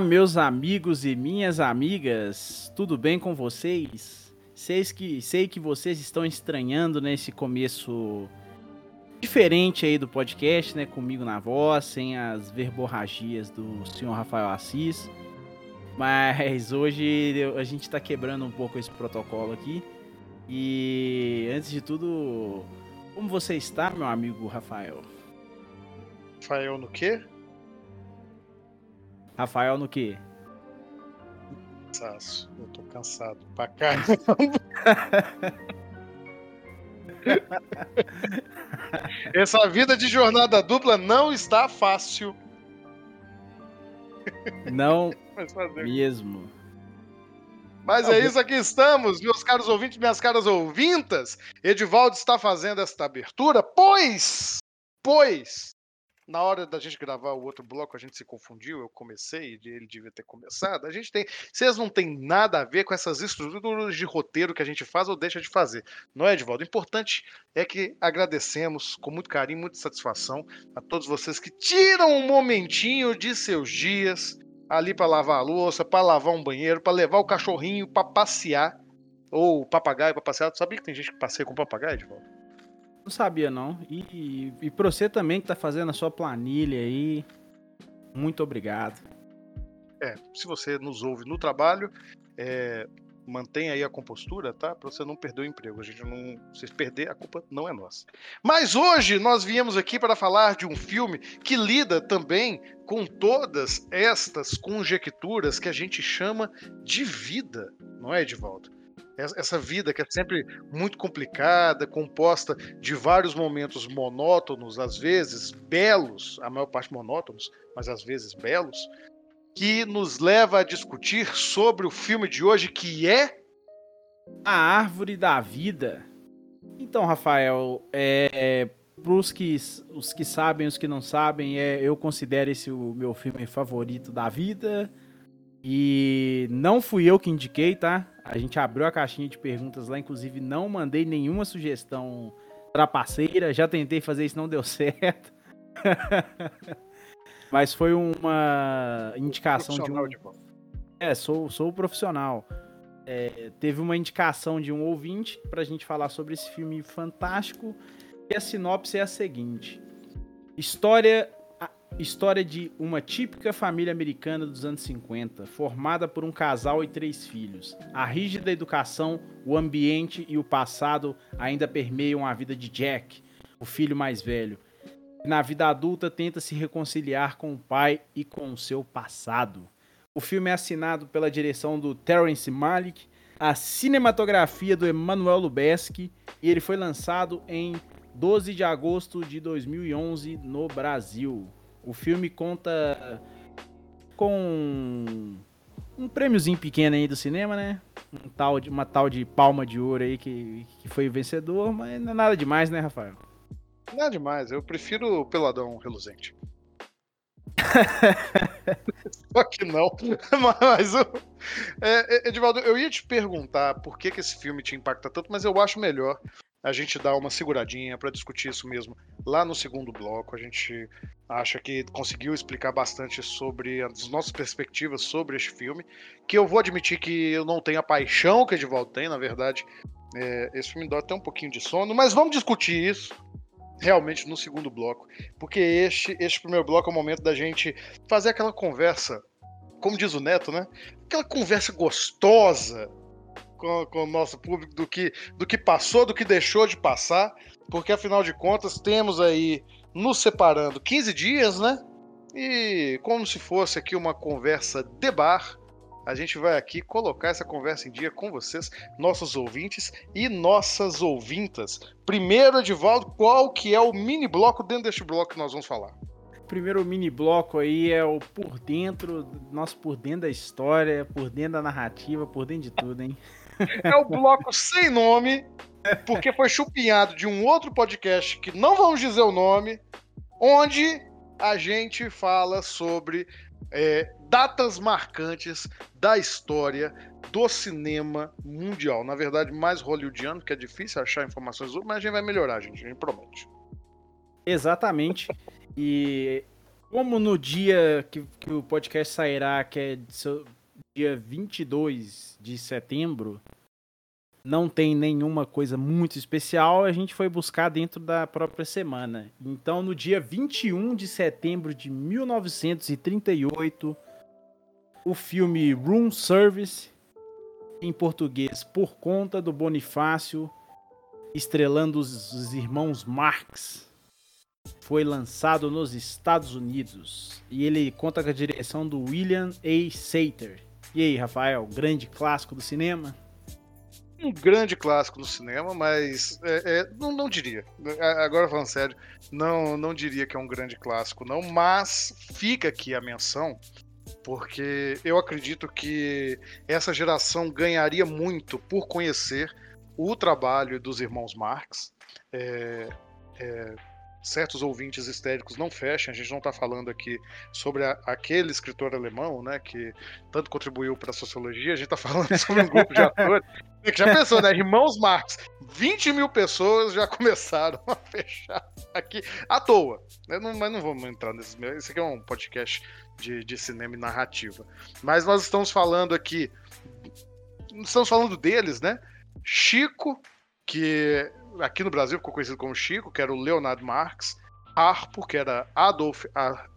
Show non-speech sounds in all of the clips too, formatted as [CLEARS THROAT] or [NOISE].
Olá, meus amigos e minhas amigas, tudo bem com vocês? Sei que, sei que vocês estão estranhando nesse começo diferente aí do podcast, né? Comigo na voz, sem as verborragias do senhor Rafael Assis. Mas [LAUGHS] hoje a gente está quebrando um pouco esse protocolo aqui. E antes de tudo, como você está, meu amigo Rafael? Rafael no quê? Rafael no quê? Cansaço. Eu tô cansado pra caramba. [LAUGHS] Essa vida de jornada dupla não está fácil. Não mesmo. Mas é isso, aqui estamos, meus caros ouvintes, minhas caras ouvintas. Edivaldo está fazendo esta abertura, pois, pois, na hora da gente gravar o outro bloco, a gente se confundiu, eu comecei, ele devia ter começado. A gente tem. Vocês não tem nada a ver com essas estruturas de roteiro que a gente faz ou deixa de fazer. Não é, Edvaldo? O importante é que agradecemos com muito carinho, muita satisfação a todos vocês que tiram um momentinho de seus dias ali para lavar a louça, para lavar um banheiro, para levar o cachorrinho para passear. Ou papagaio para passear. Tu sabia que tem gente que passeia com papagaio, Edvaldo? Não sabia, não. E, e, pra você também que tá fazendo a sua planilha aí, muito obrigado. É, se você nos ouve no trabalho, é, mantenha aí a compostura, tá? Para você não perder o emprego. A gente não, se perder, a culpa não é nossa. Mas hoje nós viemos aqui para falar de um filme que lida também com todas estas conjecturas que a gente chama de vida, não é, Edivaldo? Essa vida que é sempre muito complicada, composta de vários momentos monótonos, às vezes belos, a maior parte monótonos, mas às vezes belos, que nos leva a discutir sobre o filme de hoje que é A Árvore da Vida. Então, Rafael, é, para os que, os que sabem, os que não sabem, é, eu considero esse o meu filme favorito da vida. E não fui eu que indiquei, tá? A gente abriu a caixinha de perguntas lá, inclusive não mandei nenhuma sugestão trapaceira. Já tentei fazer isso, não deu [LAUGHS] certo. Mas foi uma indicação de um. É, sou, sou profissional. É, teve uma indicação de um ouvinte pra gente falar sobre esse filme fantástico. E a sinopse é a seguinte: História História de uma típica família americana dos anos 50, formada por um casal e três filhos. A rígida educação, o ambiente e o passado ainda permeiam a vida de Jack, o filho mais velho. Na vida adulta, tenta se reconciliar com o pai e com o seu passado. O filme é assinado pela direção do Terence Malick, a cinematografia do Emmanuel Lubezki e ele foi lançado em 12 de agosto de 2011 no Brasil. O filme conta com um prêmiozinho pequeno aí do cinema, né? Um tal de, uma tal de palma de ouro aí que, que foi vencedor, mas não é nada demais, né, Rafael? Nada demais, eu prefiro o peladão reluzente. [LAUGHS] Só que não. [LAUGHS] Mas, é, Edivaldo, eu ia te perguntar por que, que esse filme te impacta tanto, mas eu acho melhor a gente dar uma seguradinha para discutir isso mesmo lá no segundo bloco. A gente acha que conseguiu explicar bastante sobre as nossas perspectivas sobre este filme, que eu vou admitir que eu não tenho a paixão que Edivaldo tem, na verdade. É, esse filme dá até um pouquinho de sono, mas vamos discutir isso realmente no segundo bloco, porque este, este primeiro bloco é o momento da gente fazer aquela conversa, como diz o Neto, né? Aquela conversa gostosa com, com o nosso público do que, do que passou, do que deixou de passar, porque afinal de contas temos aí nos separando 15 dias, né? E como se fosse aqui uma conversa de bar, a gente vai aqui colocar essa conversa em dia com vocês, nossos ouvintes e nossas ouvintas. Primeiro, Edivaldo, qual que é o mini bloco dentro deste bloco que nós vamos falar? Primeiro mini bloco aí é o por dentro, nosso por dentro da história, por dentro da narrativa, por dentro de tudo, hein? [LAUGHS] É o bloco sem nome, porque foi chupinhado de um outro podcast que não vamos dizer o nome, onde a gente fala sobre é, datas marcantes da história do cinema mundial. Na verdade, mais hollywoodiano, que é difícil achar informações, mas a gente vai melhorar, gente, a gente promete. Exatamente. E como no dia que, que o podcast sairá, que é dia 22 de setembro, não tem nenhuma coisa muito especial, a gente foi buscar dentro da própria semana. Então, no dia 21 de setembro de 1938, o filme Room Service, em português, Por Conta do Bonifácio, estrelando os, os irmãos Marx, foi lançado nos Estados Unidos. E ele conta com a direção do William A. Sater. E aí, Rafael, grande clássico do cinema? um grande clássico no cinema, mas é, é, não, não, diria. Agora falando sério, não, não diria que é um grande clássico, não. Mas fica aqui a menção, porque eu acredito que essa geração ganharia muito por conhecer o trabalho dos irmãos Marx. É, é certos ouvintes histéricos não fechem, a gente não está falando aqui sobre a, aquele escritor alemão, né, que tanto contribuiu para a sociologia, a gente está falando [LAUGHS] sobre um grupo de atores. Que já pensou, né, irmãos Marx, 20 mil pessoas já começaram a fechar aqui à toa, né, não, mas não vamos entrar nesse, esse aqui é um podcast de, de cinema e narrativa, mas nós estamos falando aqui, estamos falando deles, né, Chico, que aqui no Brasil ficou conhecido como Chico, que era o Leonardo Marx, Arpo, que era Adolf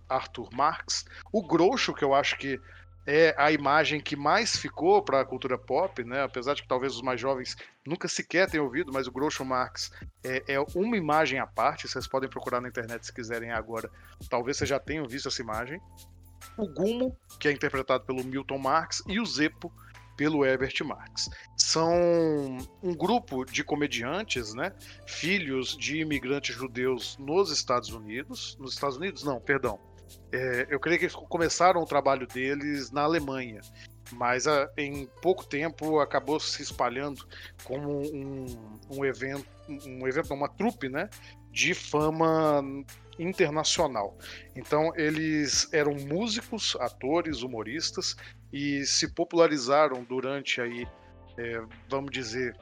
Arthur Marx, o Groucho, que eu acho que é a imagem que mais ficou para a cultura pop, né? apesar de que talvez os mais jovens nunca sequer tenham ouvido, mas o Groucho Marx é, é, uma imagem à parte, vocês podem procurar na internet se quiserem agora, talvez vocês já tenham visto essa imagem. O Gumo, que é interpretado pelo Milton Marx, e o Zeppo, pelo Herbert Marx. São um grupo de comediantes, né, filhos de imigrantes judeus nos Estados Unidos. Nos Estados Unidos? Não, perdão. É, eu creio que eles começaram o trabalho deles na Alemanha, mas a, ah, em pouco tempo acabou se espalhando como um, um evento, um evento, uma trupe, né, de fama internacional. Então eles eram músicos, atores, humoristas e se popularizaram durante aí, é, vamos dizer,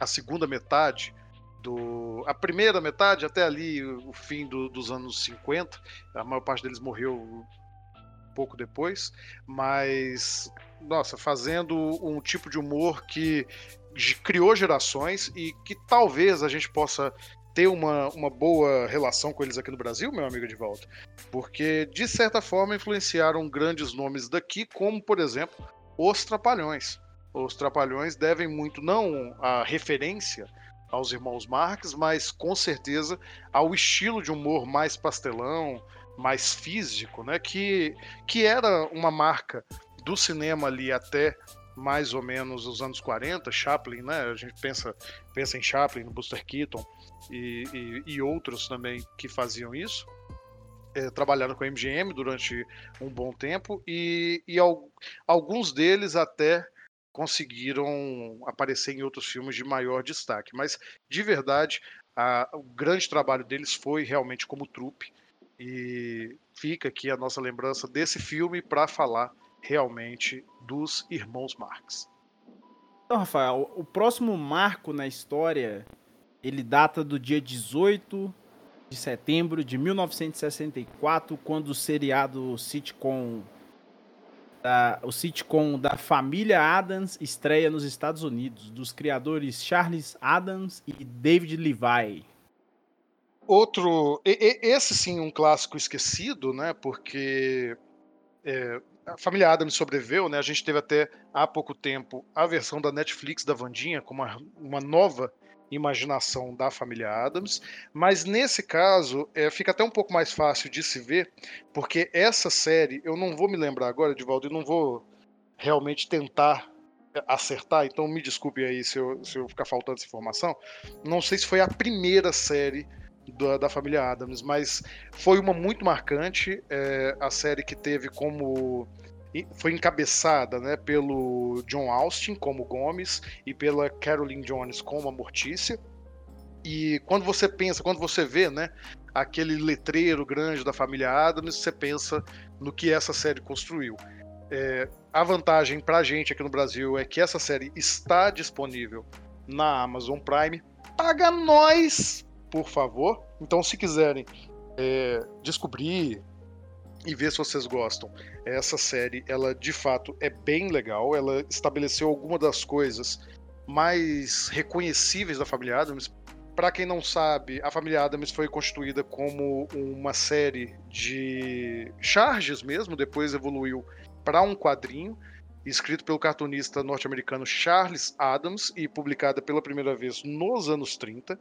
a segunda metade do, a primeira metade até ali o fim do, dos anos 50. A maior parte deles morreu pouco depois, mas nossa, fazendo um tipo de humor que criou gerações e que talvez a gente possa ter uma, uma boa relação com eles aqui no Brasil, meu amigo de volta, porque de certa forma influenciaram grandes nomes daqui, como por exemplo os Trapalhões. Os Trapalhões devem muito não à referência aos irmãos Marx, mas com certeza ao estilo de humor mais pastelão, mais físico, né? Que, que era uma marca do cinema ali até mais ou menos os anos 40, Chaplin, né? A gente pensa, pensa em Chaplin, no Buster Keaton, e, e, e outros também que faziam isso. É, trabalharam com a MGM durante um bom tempo e, e al, alguns deles até conseguiram aparecer em outros filmes de maior destaque. Mas, de verdade, a, o grande trabalho deles foi realmente como trupe. E fica aqui a nossa lembrança desse filme para falar realmente dos irmãos Marx. Então, Rafael, o próximo marco na história ele data do dia 18 de setembro de 1964, quando o seriado sitcom da, o sitcom da família Adams estreia nos Estados Unidos, dos criadores Charles Adams e David Levi. Outro, esse sim, um clássico esquecido, né? Porque é, a família Adams sobreviveu, né? A gente teve até há pouco tempo a versão da Netflix da Vandinha com uma, uma nova imaginação da família Adams, mas nesse caso é, fica até um pouco mais fácil de se ver, porque essa série, eu não vou me lembrar agora, Edivaldo, e não vou realmente tentar acertar, então me desculpe aí se eu, se eu ficar faltando essa informação. Não sei se foi a primeira série da, da família Adams, mas foi uma muito marcante, é, a série que teve como foi encabeçada né, pelo John Austin como Gomes e pela Caroline Jones como a Mortícia. E quando você pensa, quando você vê, né, aquele letreiro grande da família Adams, você pensa no que essa série construiu. É, a vantagem pra gente aqui no Brasil é que essa série está disponível na Amazon Prime. Paga nós, por favor. Então, se quiserem é, descobrir e ver se vocês gostam. Essa série, ela de fato é bem legal. Ela estabeleceu algumas das coisas mais reconhecíveis da família Adams. Para quem não sabe, a família Adams foi constituída como uma série de charges mesmo, depois evoluiu para um quadrinho escrito pelo cartunista norte-americano Charles Adams e publicada pela primeira vez nos anos 30.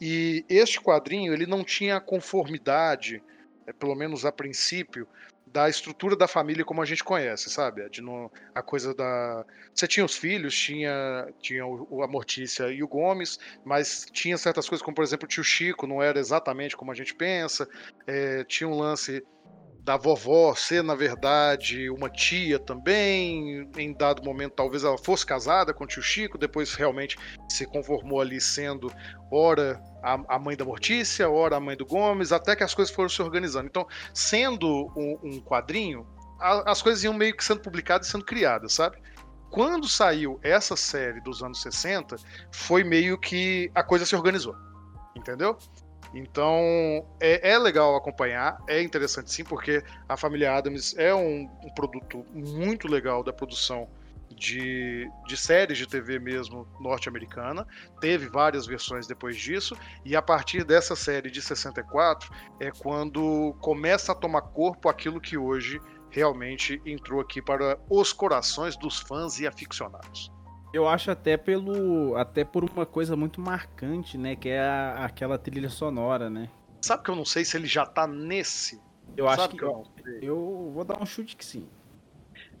E este quadrinho ele não tinha conformidade é, pelo menos a princípio, da estrutura da família como a gente conhece, sabe? De no, a coisa da. Você tinha os filhos, tinha, tinha o, a Mortícia e o Gomes, mas tinha certas coisas, como por exemplo o tio Chico, não era exatamente como a gente pensa. É, tinha um lance da vovó ser, na verdade, uma tia também. Em dado momento, talvez ela fosse casada com o tio Chico, depois realmente se conformou ali sendo, ora, a, mãe da Mortícia, ora, a mãe do Gomes, até que as coisas foram se organizando. Então, sendo um, um quadrinho, a, as coisas iam meio que sendo publicadas e sendo criadas, sabe? Quando saiu essa série dos anos 60, foi meio que a coisa se organizou. Entendeu? Então é, é, legal acompanhar, é interessante sim, porque a família Adams é um, um produto muito legal da produção de, de, séries de TV mesmo norte-americana. Teve várias versões depois disso, e a partir dessa série de 64 é quando começa a tomar corpo aquilo que hoje realmente entrou aqui para os corações dos fãs e aficionados. Eu acho até pelo até por uma coisa muito marcante, né, que é a, aquela trilha sonora, né? Sabe que eu não sei se ele já tá nesse. Eu Sabe acho que, que eu, eu, vou dar um chute que sim.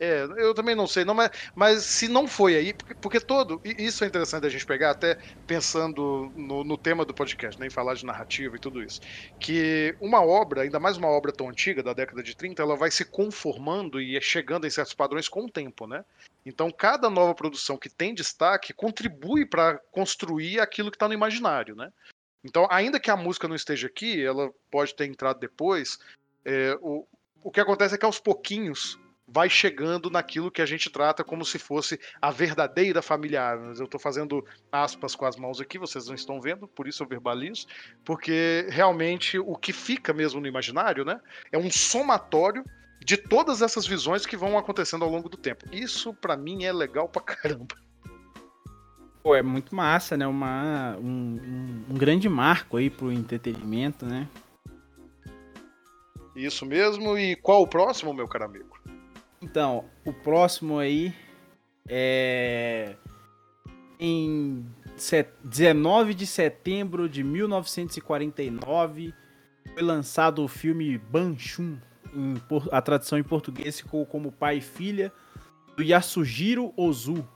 É, eu também não sei, não, mas, mas se não foi aí, porque, porque todo. Isso é interessante a gente pegar, até pensando no, no tema do podcast, né, em falar de narrativa e tudo isso. Que uma obra, ainda mais uma obra tão antiga, da década de 30, ela vai se conformando e chegando em certos padrões com o tempo, né? Então, cada nova produção que tem destaque contribui para construir aquilo que está no imaginário, né? Então, ainda que a música não esteja aqui, ela pode ter entrado depois. É, o, o que acontece é que aos pouquinhos vai chegando naquilo que a gente trata como se fosse a verdadeira família Adams. Eu estou fazendo aspas com as mãos aqui, vocês não estão vendo, por isso eu verbalizo, porque realmente o que fica mesmo no imaginário, né, é um somatório de todas essas visões que vão acontecendo ao longo do tempo. Isso para mim é legal pra caramba. Pô, é muito massa, né? Uma, um, um, um grande marco aí pro entretenimento, né? Isso mesmo. E qual o próximo, meu caro amigo? Então, o próximo aí é em 19 de setembro de 1949 foi lançado o filme Banshun, a tradução em português ficou como pai e filha, do Yasujiro Ozu.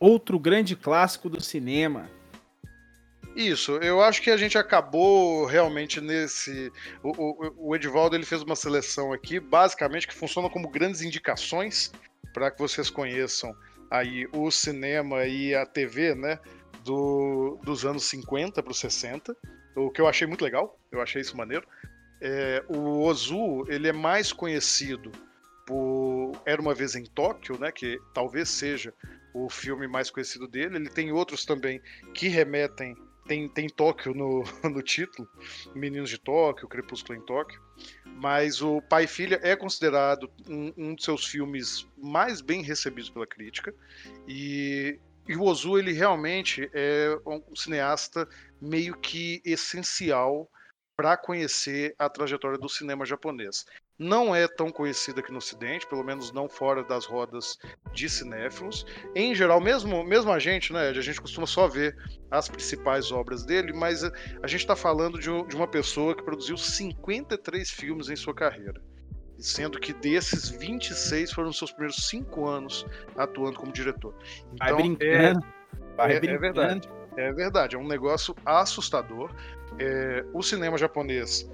Outro grande clássico do cinema. Isso, eu acho que a gente acabou realmente nesse. O, o, o Edivaldo ele fez uma seleção aqui, basicamente, que funciona como grandes indicações para que vocês conheçam aí o cinema e a TV, né? Do, dos anos 50 para os 60, o que eu achei muito legal, eu achei isso maneiro. É, o Ozu ele é mais conhecido por Era uma vez em Tóquio, né? Que talvez seja o filme mais conhecido dele. Ele tem outros também que remetem tem, tem Tóquio no, [LAUGHS] no título, Meninos de Tóquio, Crepúsculo em Tóquio, mas o Pai e Filha é considerado um, um dos seus filmes mais bem recebidos pela crítica, e, e o Ozu, ele realmente é um cineasta meio que essencial para conhecer a trajetória do cinema japonês não é tão conhecida aqui no Ocidente, pelo menos não fora das rodas de cinéfilos. Em geral, mesmo, mesmo a gente, né, a gente costuma só ver as principais obras dele, mas a gente está falando de, de uma pessoa que produziu 53 filmes em sua carreira sendo que desses 26 foram os seus primeiros cinco anos atuando como diretor. Então, Vai brincando. É, é, é verdade. É verdade, é um negócio assustador. É, o cinema japonês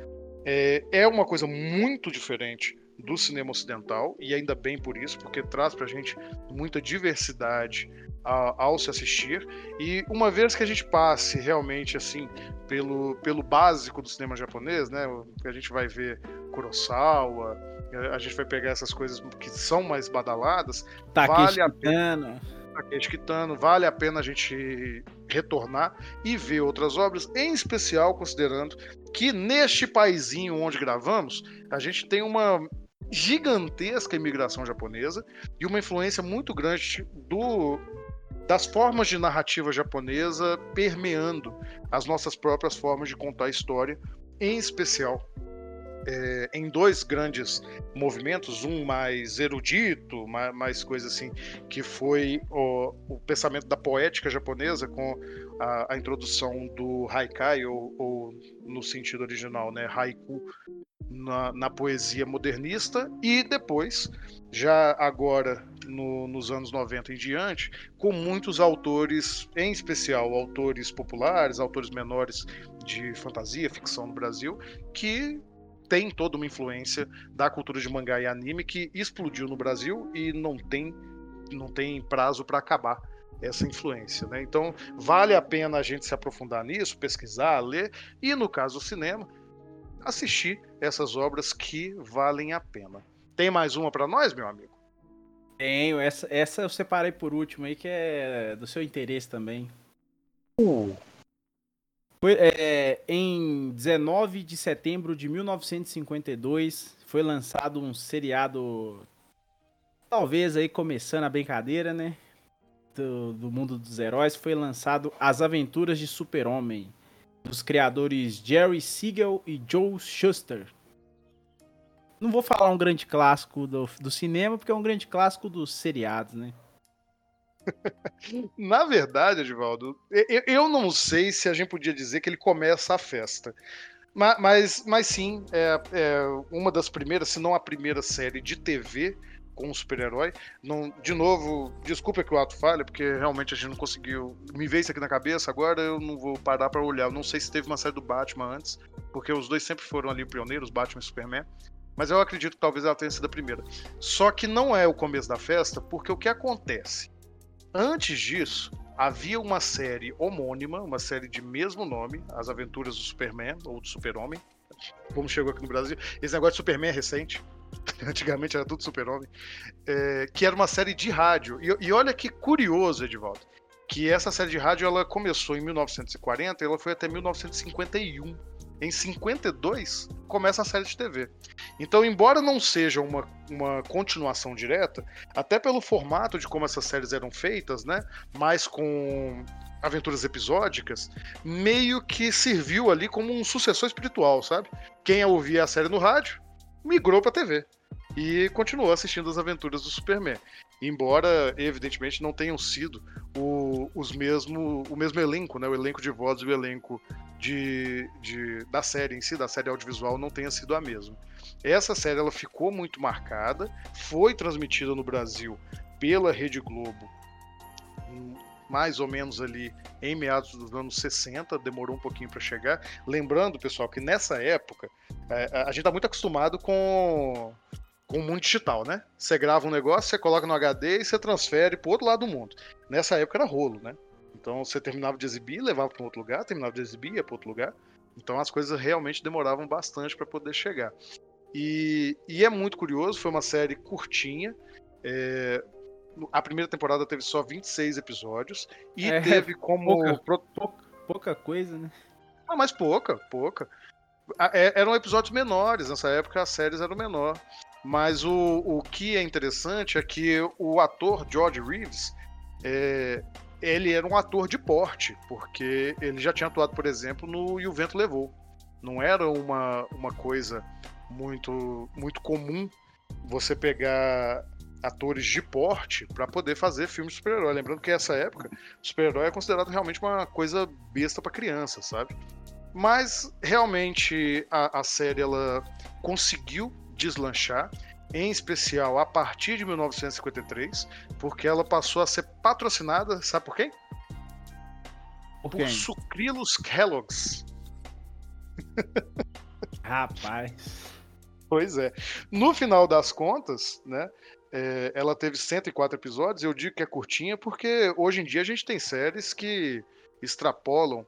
é, é uma coisa muito diferente do cinema ocidental, e ainda bem por isso, porque traz pra gente muita diversidade ao se assistir. E uma vez que a gente passe realmente assim pelo, pelo básico do cinema japonês, né? A gente vai ver Kurosawa, a gente vai pegar essas coisas que são mais badaladas, Takeshi vale a pena. Takeshi Kitano, vale a pena a gente retornar e ver outras obras, em especial considerando que neste paizinho onde gravamos, a gente tem uma gigantesca imigração japonesa e uma influência muito grande do das formas de narrativa japonesa permeando as nossas próprias formas de contar história, em especial é, em dois grandes movimentos, um mais erudito, mais, mais coisa assim, que foi o, o, pensamento da poética japonesa com a, a introdução do haikai, ou, ou, no sentido original, né, haiku, na, na, poesia modernista, e depois, já agora no, nos anos 90 em diante, com muitos autores, em especial autores populares, autores menores de fantasia, ficção no Brasil, que tem toda uma influência da cultura de mangá e anime que explodiu no Brasil e não tem, não tem prazo para acabar essa influência. Né? Então, vale a pena a gente se aprofundar nisso, pesquisar, ler e, no caso do cinema, assistir essas obras que valem a pena. Tem mais uma para nós, meu amigo? Tenho, essa, essa eu separei por último aí, que é do seu interesse também. Uh. É, em 19 de setembro de 1952 foi lançado um seriado, talvez aí começando a brincadeira, né? Do, do mundo dos heróis, foi lançado As Aventuras de Super-Homem, dos criadores Jerry Siegel e Joe Shuster. Não vou falar um grande clássico do, do cinema, porque é um grande clássico dos seriados, né? Na verdade, Edivaldo, eu, não sei se a gente podia dizer que ele começa a festa. Mas, mas, mas sim, é, é, uma das primeiras, se não a primeira série de TV com um super-herói. De novo, desculpa que o ato falha, porque realmente a gente não conseguiu. Me veio isso aqui na cabeça, agora eu não vou parar para olhar. Eu não sei se teve uma série do Batman antes, porque os dois sempre foram ali pioneiros, Batman e Superman. Mas eu acredito que talvez ela tenha sido a primeira. Só que não é o começo da festa, porque o que acontece? Antes disso, havia uma série homônima, uma série de mesmo nome, As Aventuras do Superman, ou do Super-Homem, como chegou aqui no Brasil. Esse negócio de Superman é recente. [LAUGHS] Antigamente era tudo Super-Homem. É, que era uma série de rádio. E, e, olha que curioso, Edvaldo, que essa série de rádio ela começou em 1940 e ela foi até 1951. Em 52 começa a série de TV. Então, embora não seja uma, uma continuação direta, até pelo formato de como essas séries eram feitas, né? Mais com aventuras episódicas, meio que serviu ali como um sucessor espiritual, sabe? Quem ouvia a série no rádio migrou para TV e continuou assistindo as aventuras do Superman. Embora, evidentemente, não tenham sido o, os mesmo, o mesmo elenco, né? O elenco de vozes e o elenco de, de, da série em si, da série audiovisual, não tenha sido a mesma. Essa série ela ficou muito marcada, foi transmitida no Brasil pela Rede Globo, mais ou menos ali em meados dos anos 60, demorou um pouquinho para chegar. Lembrando, pessoal, que nessa época é, a gente está muito acostumado com com o mundo digital, né? Você grava um negócio, você coloca no HD e você transfere para outro lado do mundo. Nessa época era rolo, né? Então você terminava de exibir, levava para outro lugar, terminava de exibir, ia para outro lugar. Então as coisas realmente demoravam bastante para poder chegar. E, e, é muito curioso, foi uma série curtinha. É, a primeira temporada teve só 26 episódios e é, [LAUGHS] teve como. Pouca, pro... pouca coisa, né? Não, mas pouca, pouca. É, eram episódios menores, nessa época as séries eram menor. Mas o, o que é interessante é que o ator George Reeves, é, ele era um ator de porte, porque ele já tinha atuado, por exemplo, no E o Vento Levou. Não era uma, uma coisa muito, muito comum você pegar atores de porte para poder fazer filmes de super-herói. Lembrando que essa época, super-herói é considerado realmente uma coisa besta para criança, sabe? Mas realmente a, a série ela conseguiu deslanchar, em especial a partir de 1953, porque ela passou a ser patrocinada, sabe por quem? Por, por Sucrilos Kellogg's. [LAUGHS] Rapaz. Pois é. No final das contas, né? É, ela teve 104 episódios. Eu digo que é curtinha porque hoje em dia a gente tem séries que extrapolam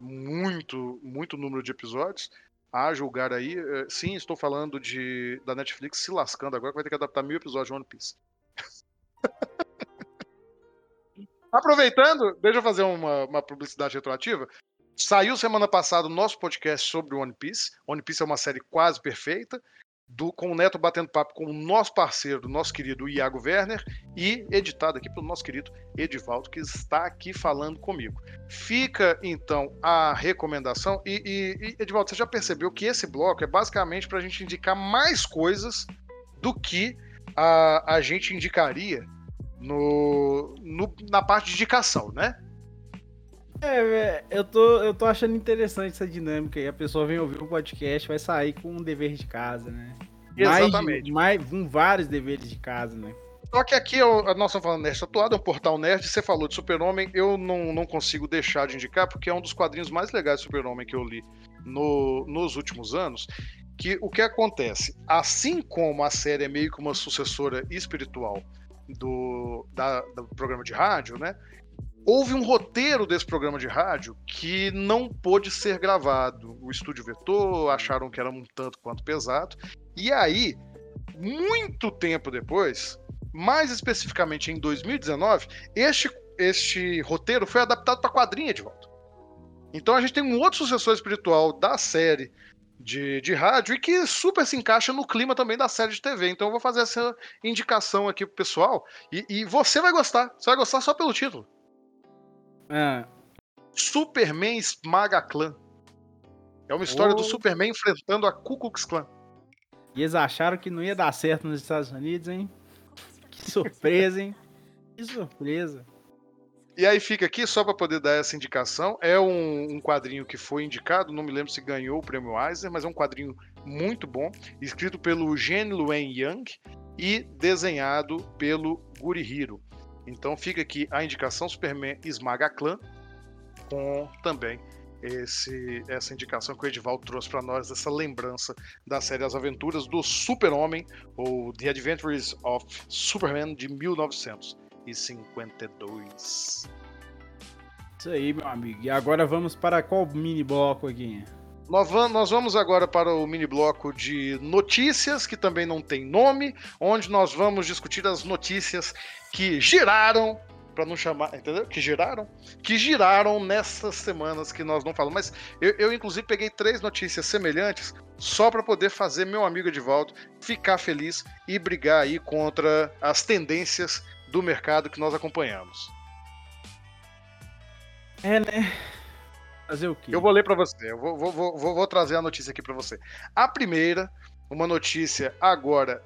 muito, muito número de episódios. A julgar aí, é, sim, estou falando de da Netflix se lascando agora, que vai ter que adaptar mil episódios de One Piece. [LAUGHS] Aproveitando, deixa eu fazer uma, uma publicidade retroativa. Saiu semana passada o nosso podcast sobre One Piece. One Piece é uma série quase perfeita do, com o Neto batendo papo com o nosso parceiro, nosso querido Iago Werner, e editado aqui pelo nosso querido Edivaldo, que está aqui falando comigo. Fica então a recomendação. E, e, e Edivaldo, você já percebeu que esse bloco é basicamente para a gente indicar mais coisas do que a, a gente indicaria no, no, na parte de indicação, né? É, eu tô, eu tô achando interessante essa dinâmica aí. A pessoa vem ouvir o um podcast, vai sair com um dever de casa, né? Exatamente. Mais, mais um, vários deveres de casa, né? Só que aqui eu, nós estamos falando Nerd Tatuado, é um portal nerd. Você falou de Super-Homem, eu não, não consigo deixar de indicar, porque é um dos quadrinhos mais legais de Super-Homem que eu li no, nos últimos anos. Que o que acontece? Assim como a série é meio que uma sucessora espiritual do, da, do programa de rádio, né? Houve um roteiro desse programa de rádio que não pôde ser gravado. O estúdio vetou, acharam que era um tanto quanto pesado. E aí, muito tempo depois, mais especificamente em 2019, este, este roteiro foi adaptado para quadrinha de volta. Então a gente tem um outro sucessor espiritual da série de, de rádio e que super se encaixa no clima também da série de TV. Então eu vou fazer essa indicação aqui pro pessoal. E, e você vai gostar. Você vai gostar só pelo título. É. Superman esmaga clã. É uma história oh. do Superman enfrentando a Ku Klux Klan. E eles acharam que não ia dar certo nos Estados Unidos, hein? Que surpresa, hein? Que surpresa. E aí fica aqui, só para poder dar essa indicação, é um, um, quadrinho que foi indicado, não me lembro se ganhou o prêmio Eisner, mas é um quadrinho muito bom, escrito pelo Gene Luen Young e desenhado pelo Guri Hiro. Então fica aqui a indicação Superman esmaga clã, com também esse, essa indicação que o Edivaldo trouxe para nós, essa lembrança da série As Aventuras do Super-Homem, ou The Adventures of Superman de 1952. Isso aí, meu amigo. E agora vamos para qual mini bloco aqui? Nós vamos agora para o mini bloco de notícias, que também não tem nome, onde nós vamos discutir as notícias que giraram, para não chamar, entendeu? Que giraram? Que giraram nessas semanas que nós não falamos. Mas eu, eu inclusive, peguei três notícias semelhantes só para poder fazer meu amigo Edivaldo ficar feliz e brigar aí contra as tendências do mercado que nós acompanhamos. É, né? Fazer o quê? Eu vou ler para você. Eu vou, vou, vou, vou, trazer a notícia aqui para você. A primeira, uma notícia agora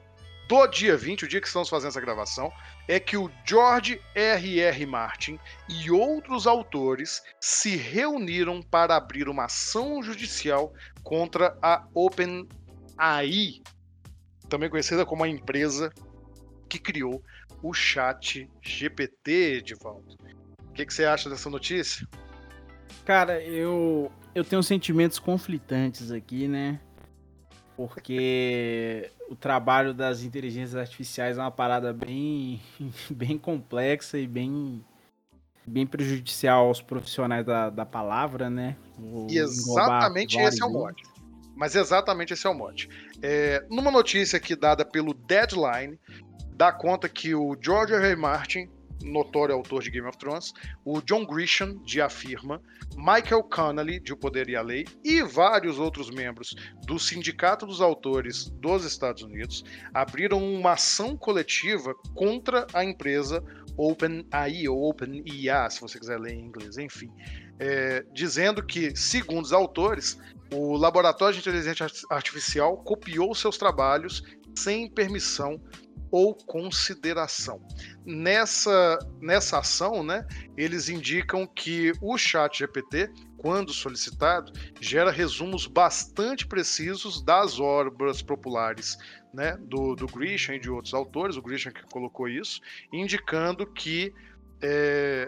do dia 20, o dia que estamos fazendo essa gravação, é que o George R.R. Martin e outros autores se reuniram para abrir uma ação judicial contra a OpenAI, também conhecida como a empresa que criou o chat GPT, Edivaldo. O que, que você acha dessa notícia? Cara, eu, eu tenho sentimentos conflitantes aqui, né? Porque o trabalho das inteligências artificiais é uma parada bem, [LAUGHS] bem complexa e bem, bem prejudicial aos profissionais da, da palavra, né? e exatamente esse é o mote. Mas exatamente esse é o mote. É, numa notícia aqui dada pelo Deadline, dá conta que o George R. R. Martin notório autor de Game of Thrones, o John Grisham, de A Firma, Michael Connelly, de O Poder e a Lei, e vários outros membros do Sindicato dos Autores dos Estados Unidos abriram uma ação coletiva contra a empresa OpenAI ou OpenIA, se você quiser ler em inglês, enfim, é, dizendo que, segundo os autores, o laboratório de inteligência artificial copiou seus trabalhos sem permissão ou consideração. Nessa, nessa ação, né, eles indicam que o chat GPT, quando solicitado, gera resumos bastante precisos das obras populares né, do, do Grisham e de outros autores, o Grisham que colocou isso, indicando que é,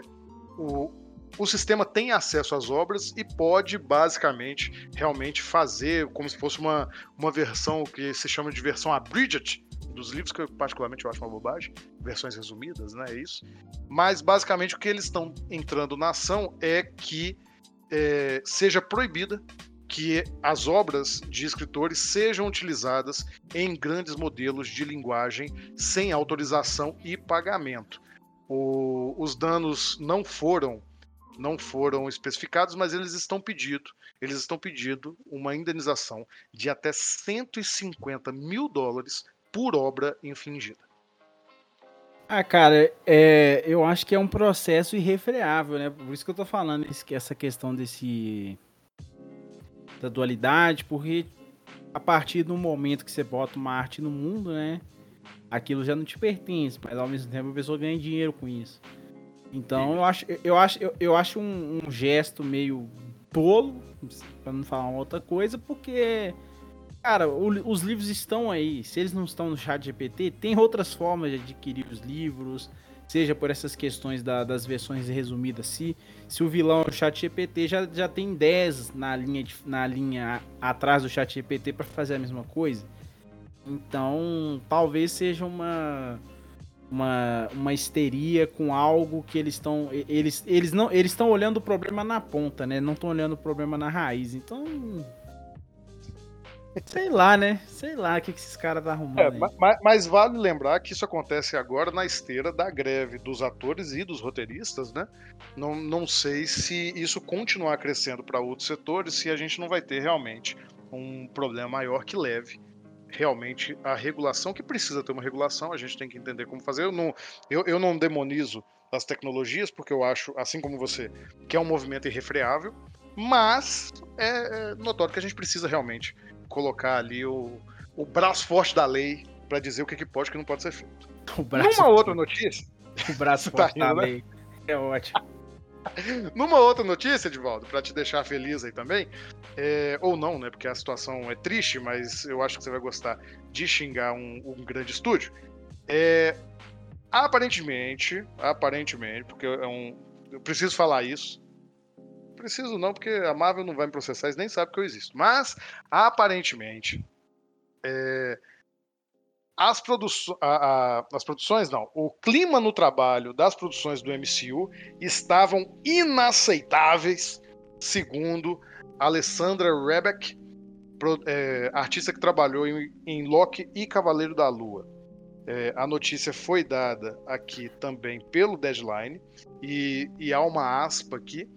o, o sistema tem acesso às obras e pode basicamente realmente fazer como se fosse uma, uma versão que se chama de versão abridged dos livros, que eu particularmente eu acho uma bobagem, versões resumidas, né? É isso. Mas basicamente o que eles estão entrando na ação é que é, seja proibida que as obras de escritores sejam utilizadas em grandes modelos de linguagem sem autorização e pagamento. O, os danos não foram não foram especificados, mas eles estão pedindo, eles estão pedindo uma indenização de até 150 mil dólares por obra infringida. Ah, cara, é, eu acho que é um processo irrefreável, né? Por isso que eu tô falando essa questão desse da dualidade, porque a partir do momento que você bota uma arte no mundo, né? Aquilo já não te pertence, mas ao mesmo tempo a pessoa ganha dinheiro com isso. Então eu acho, eu acho, eu, eu acho um, um gesto meio tolo, para não falar uma outra coisa, porque Cara, o, os livros estão aí. Se eles não estão no chat GPT, tem outras formas de adquirir os livros, seja por essas questões da, das versões resumidas. Se, se o vilão é o chat GPT, já, já tem 10 na linha, de, na linha atrás do chat GPT para fazer a mesma coisa. Então, talvez seja uma uma, uma histeria com algo que eles estão eles eles não eles estão olhando o problema na ponta, né? Não estão olhando o problema na raiz. Então, Sei lá, né? Sei lá o que, que esses caras tá arrumando. É, mas, mas, vale lembrar que isso acontece agora na esteira da greve dos atores e dos roteiristas, né? Não, não sei se isso continuar crescendo para outros setores, se a gente não vai ter realmente um problema maior que leve realmente a regulação, que precisa ter uma regulação, a gente tem que entender como fazer. Eu não, eu, eu não demonizo as tecnologias, porque eu acho, assim como você, que é um movimento irrefreável, mas é, é notório que a gente precisa realmente colocar ali o, o braço forte da lei para dizer o que, que pode e o que não pode ser feito. O braço Numa outra notícia. O braço [LAUGHS] tá forte da né? lei. É ótimo. [LAUGHS] Numa outra notícia, Edvaldo, para te deixar feliz aí também, é, ou não, né? Porque a situação é triste, mas eu acho que você vai gostar de xingar um, um grande estúdio. É, aparentemente, aparentemente, porque é um, eu preciso falar isso, preciso não, porque a Marvel não vai me processar, eles nem sabem que eu existo. Mas, aparentemente, é, as, produ a, a, as produções, não, o clima no trabalho das produções do MCU estavam inaceitáveis, segundo Alessandra Rebeck, pro, é, artista que trabalhou em, em Loki e Cavaleiro da Lua. É, a notícia foi dada aqui também pelo Deadline, e, e há uma aspa aqui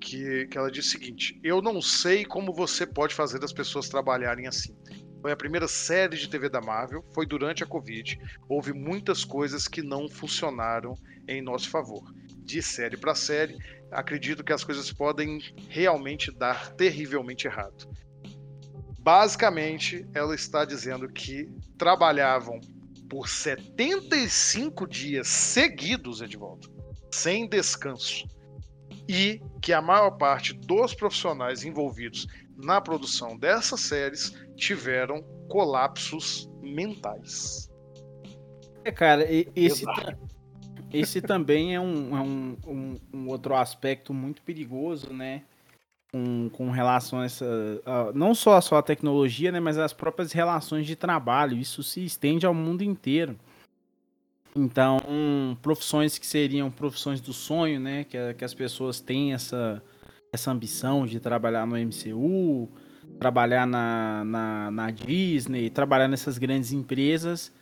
que, que ela diz o seguinte: Eu não sei como você pode fazer as pessoas trabalharem assim. Foi a primeira série de TV da Marvel, foi durante a Covid. Houve muitas coisas que não funcionaram em nosso favor. De série para série, acredito que as coisas podem realmente dar terrivelmente errado. Basicamente, ela está dizendo que trabalhavam por 75 dias seguidos, Edvaldo, sem descanso e que a maior parte dos profissionais envolvidos na produção dessas séries tiveram colapsos mentais. É, cara, esse, esse também é, um, é um, um, um, outro aspecto muito perigoso, né? Com, com relação a essa. A, não só, a tecnologia, né? Mas as próprias relações de trabalho. Isso se estende ao mundo inteiro. Então, profissões que seriam profissões do sonho, né? Que, que as pessoas têm essa, essa ambição de trabalhar no MCU, trabalhar na, na, na Disney, trabalhar nessas grandes empresas,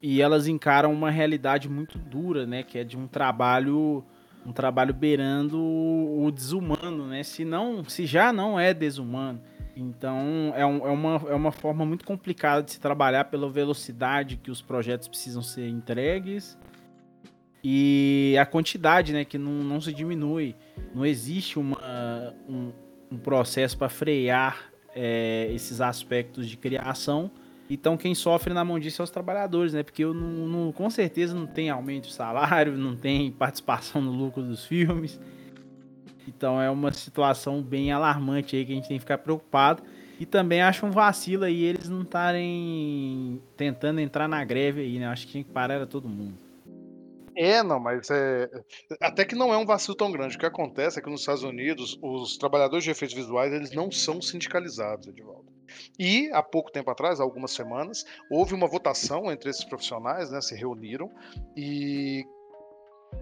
e elas encaram uma realidade muito dura, né? Que é de um trabalho um trabalho beirando o desumano, né? Se não, se já não é desumano. Então é, um, é, uma, é uma forma muito complicada de se trabalhar pela velocidade que os projetos precisam ser entregues e a quantidade, né? Que não, não se diminui. Não existe uma, um, um processo para frear é, esses aspectos de criação então quem sofre na mão disso é os trabalhadores, né? Porque eu não, não, com certeza não tem aumento de salário, [LAUGHS] não tem participação no lucro dos filmes. Então é uma situação bem alarmante aí que a gente tem que ficar preocupado. E também acho um vacilo aí eles não estarem tentando entrar na greve aí, né? Acho que tinha que parar era todo mundo. É, não, mas é. Até que não é um vacilo tão grande. O que acontece é que nos Estados Unidos, os trabalhadores de efeitos visuais eles não são sindicalizados, Edvaldo. E há pouco tempo atrás, algumas semanas, houve uma votação entre esses profissionais, né, se reuniram e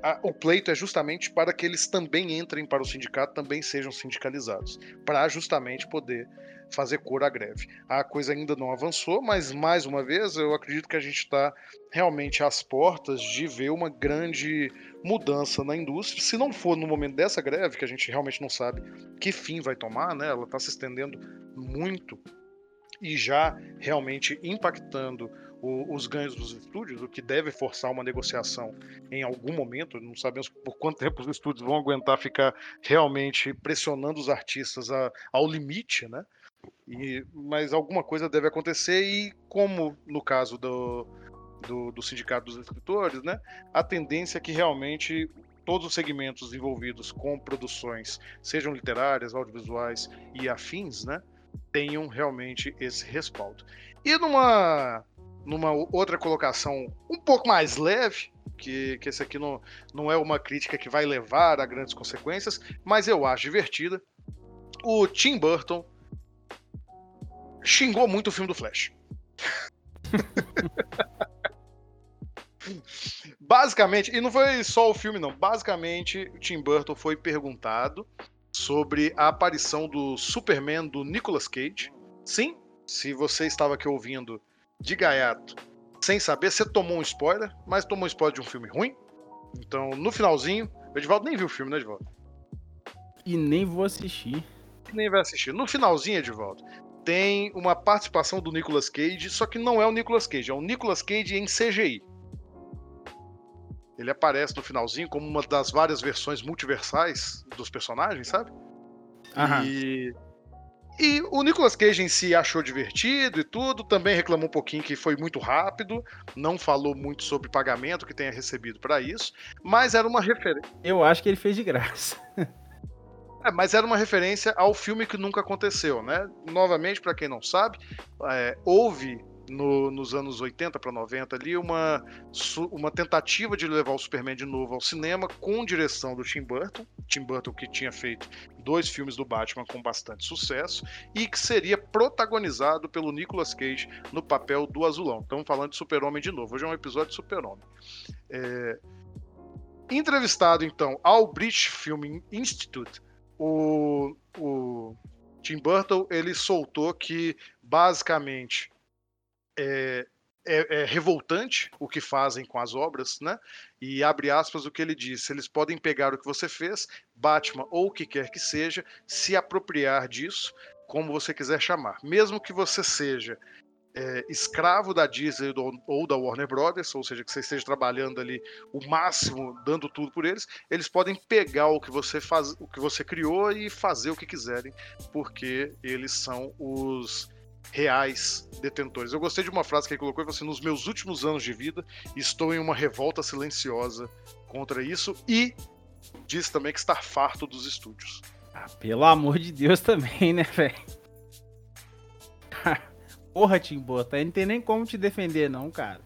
a, o pleito é justamente para que eles também entrem para o sindicato, também sejam sindicalizados, para justamente poder fazer cor à greve. A coisa ainda não avançou, mas mais uma vez eu acredito que a gente está realmente às portas de ver uma grande mudança na indústria. Se não for no momento dessa greve, que a gente realmente não sabe que fim vai tomar, né? Ela está se estendendo muito e já realmente impactando o, os ganhos dos estúdios, o que deve forçar uma negociação em algum momento. Não sabemos por quanto tempo os estúdios vão aguentar ficar realmente pressionando os artistas a, ao limite, né? E, mas alguma coisa deve acontecer e como no caso do, do, do sindicato dos escritores, né, a tendência é que realmente todos os segmentos envolvidos com produções, sejam literárias, audiovisuais e afins, né, tenham realmente esse respaldo. E numa, numa outra colocação um pouco mais leve, que, que esse aqui não, não é uma crítica que vai levar a grandes consequências, mas eu acho divertida, o Tim Burton xingou muito o filme do Flash. [LAUGHS] Basicamente, e não foi só o filme, não. Basicamente, o Tim Burton foi perguntado sobre a aparição do Superman do Nicolas Cage. Sim, se você estava aqui ouvindo de gaiato sem saber, você tomou um spoiler, mas tomou um spoiler de um filme ruim. Então, no finalzinho, o Edvaldo nem viu o filme, né, Edvaldo? E nem vou assistir. Nem vai assistir. No finalzinho, Edvaldo, tem uma participação do Nicolas Cage, só que não é o Nicolas Cage, é o Nicolas Cage em CGI. Ele aparece no finalzinho como uma das várias versões multiversais dos personagens, sabe? Aham. E, e o Nicolas Cage em si achou divertido e tudo, também reclamou um pouquinho que foi muito rápido, não falou muito sobre pagamento que tenha recebido para isso, mas era uma referência. Eu acho que ele fez de graça. [LAUGHS] É, mas era uma referência ao filme que nunca aconteceu, né? Novamente, para quem não sabe, é, houve no, nos anos 80 para 90 ali uma, uma tentativa de levar o Superman de novo ao cinema com direção do Tim Burton, Tim Burton que tinha feito dois filmes do Batman com bastante sucesso e que seria protagonizado pelo Nicolas Cage no papel do Azulão. Estamos falando de Super-Homem de novo. Hoje é um episódio de Super-Homem. É... Entrevistado então ao British Film Institute, o, o Tim Burton ele soltou que basicamente é, é, é, revoltante o que fazem com as obras, né? E abre aspas o que ele disse: eles podem pegar o que você fez, Batman ou o que quer que seja, se apropriar disso, como você quiser chamar, mesmo que você seja é, escravo da Disney ou da Warner Brothers, ou seja, que você esteja trabalhando ali o máximo, dando tudo por eles, eles podem pegar o que você faz, o que você criou e fazer o que quiserem, porque eles são os reais detentores. Eu gostei de uma frase que ele colocou, ele falou assim, nos meus últimos anos de vida, estou em uma revolta silenciosa contra isso e diz também que está farto dos estúdios. Ah, pelo amor de Deus também, né, velho? [LAUGHS] Porra, Timbota, não tem nem como te defender, não, cara.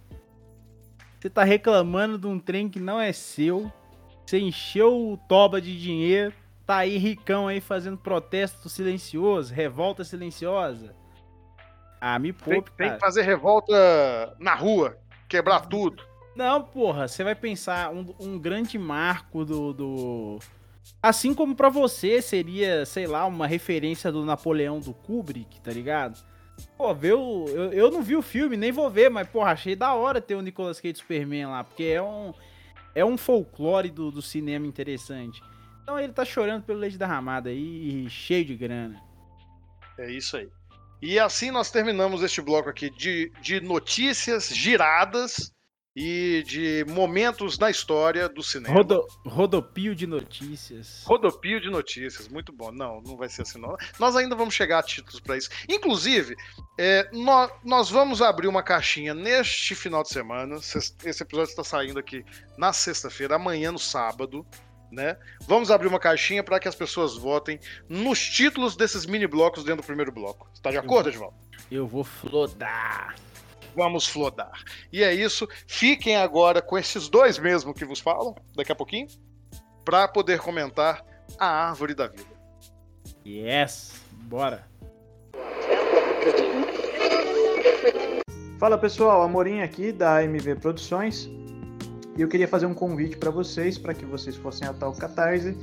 Você tá reclamando de um trem que não é seu. Você encheu o toba de dinheiro. Tá aí ricão aí fazendo protesto silencioso, revolta silenciosa. Ah, me poupe, tem, tem que fazer revolta na rua, quebrar tudo. Não, porra, você vai pensar um, um grande marco do, do... Assim como para você seria, sei lá, uma referência do Napoleão do Kubrick, tá ligado? Pô, ver o, eu, eu não vi o filme, nem vou ver, mas, porra, achei da hora ter o Nicolas Cage Superman lá, porque é um, é um folclore do, do cinema interessante. Então ele tá chorando pelo leite derramado aí, cheio de grana. É isso aí. E assim nós terminamos este bloco aqui de, de notícias giradas e de momentos na história do cinema. Rodo, rodopio de notícias. Rodopio de notícias, muito bom. Não, não vai ser assim não. Nós ainda vamos chegar a títulos para isso. Inclusive, é, nós, nós, vamos abrir uma caixinha neste final de semana. Esse episódio está saindo aqui na sexta-feira, amanhã no sábado. Né? Vamos abrir uma caixinha para que as pessoas votem nos títulos desses mini blocos dentro do primeiro bloco. Está de acordo, Edvaldo? Eu vou flodar. Vamos flodar. E é isso. Fiquem agora com esses dois mesmo que vos falam, daqui a pouquinho, para poder comentar a árvore da vida. Yes, bora. Fala pessoal, Amorim aqui da MV Produções. E eu queria fazer um convite para vocês, para que vocês fossem até o Catarse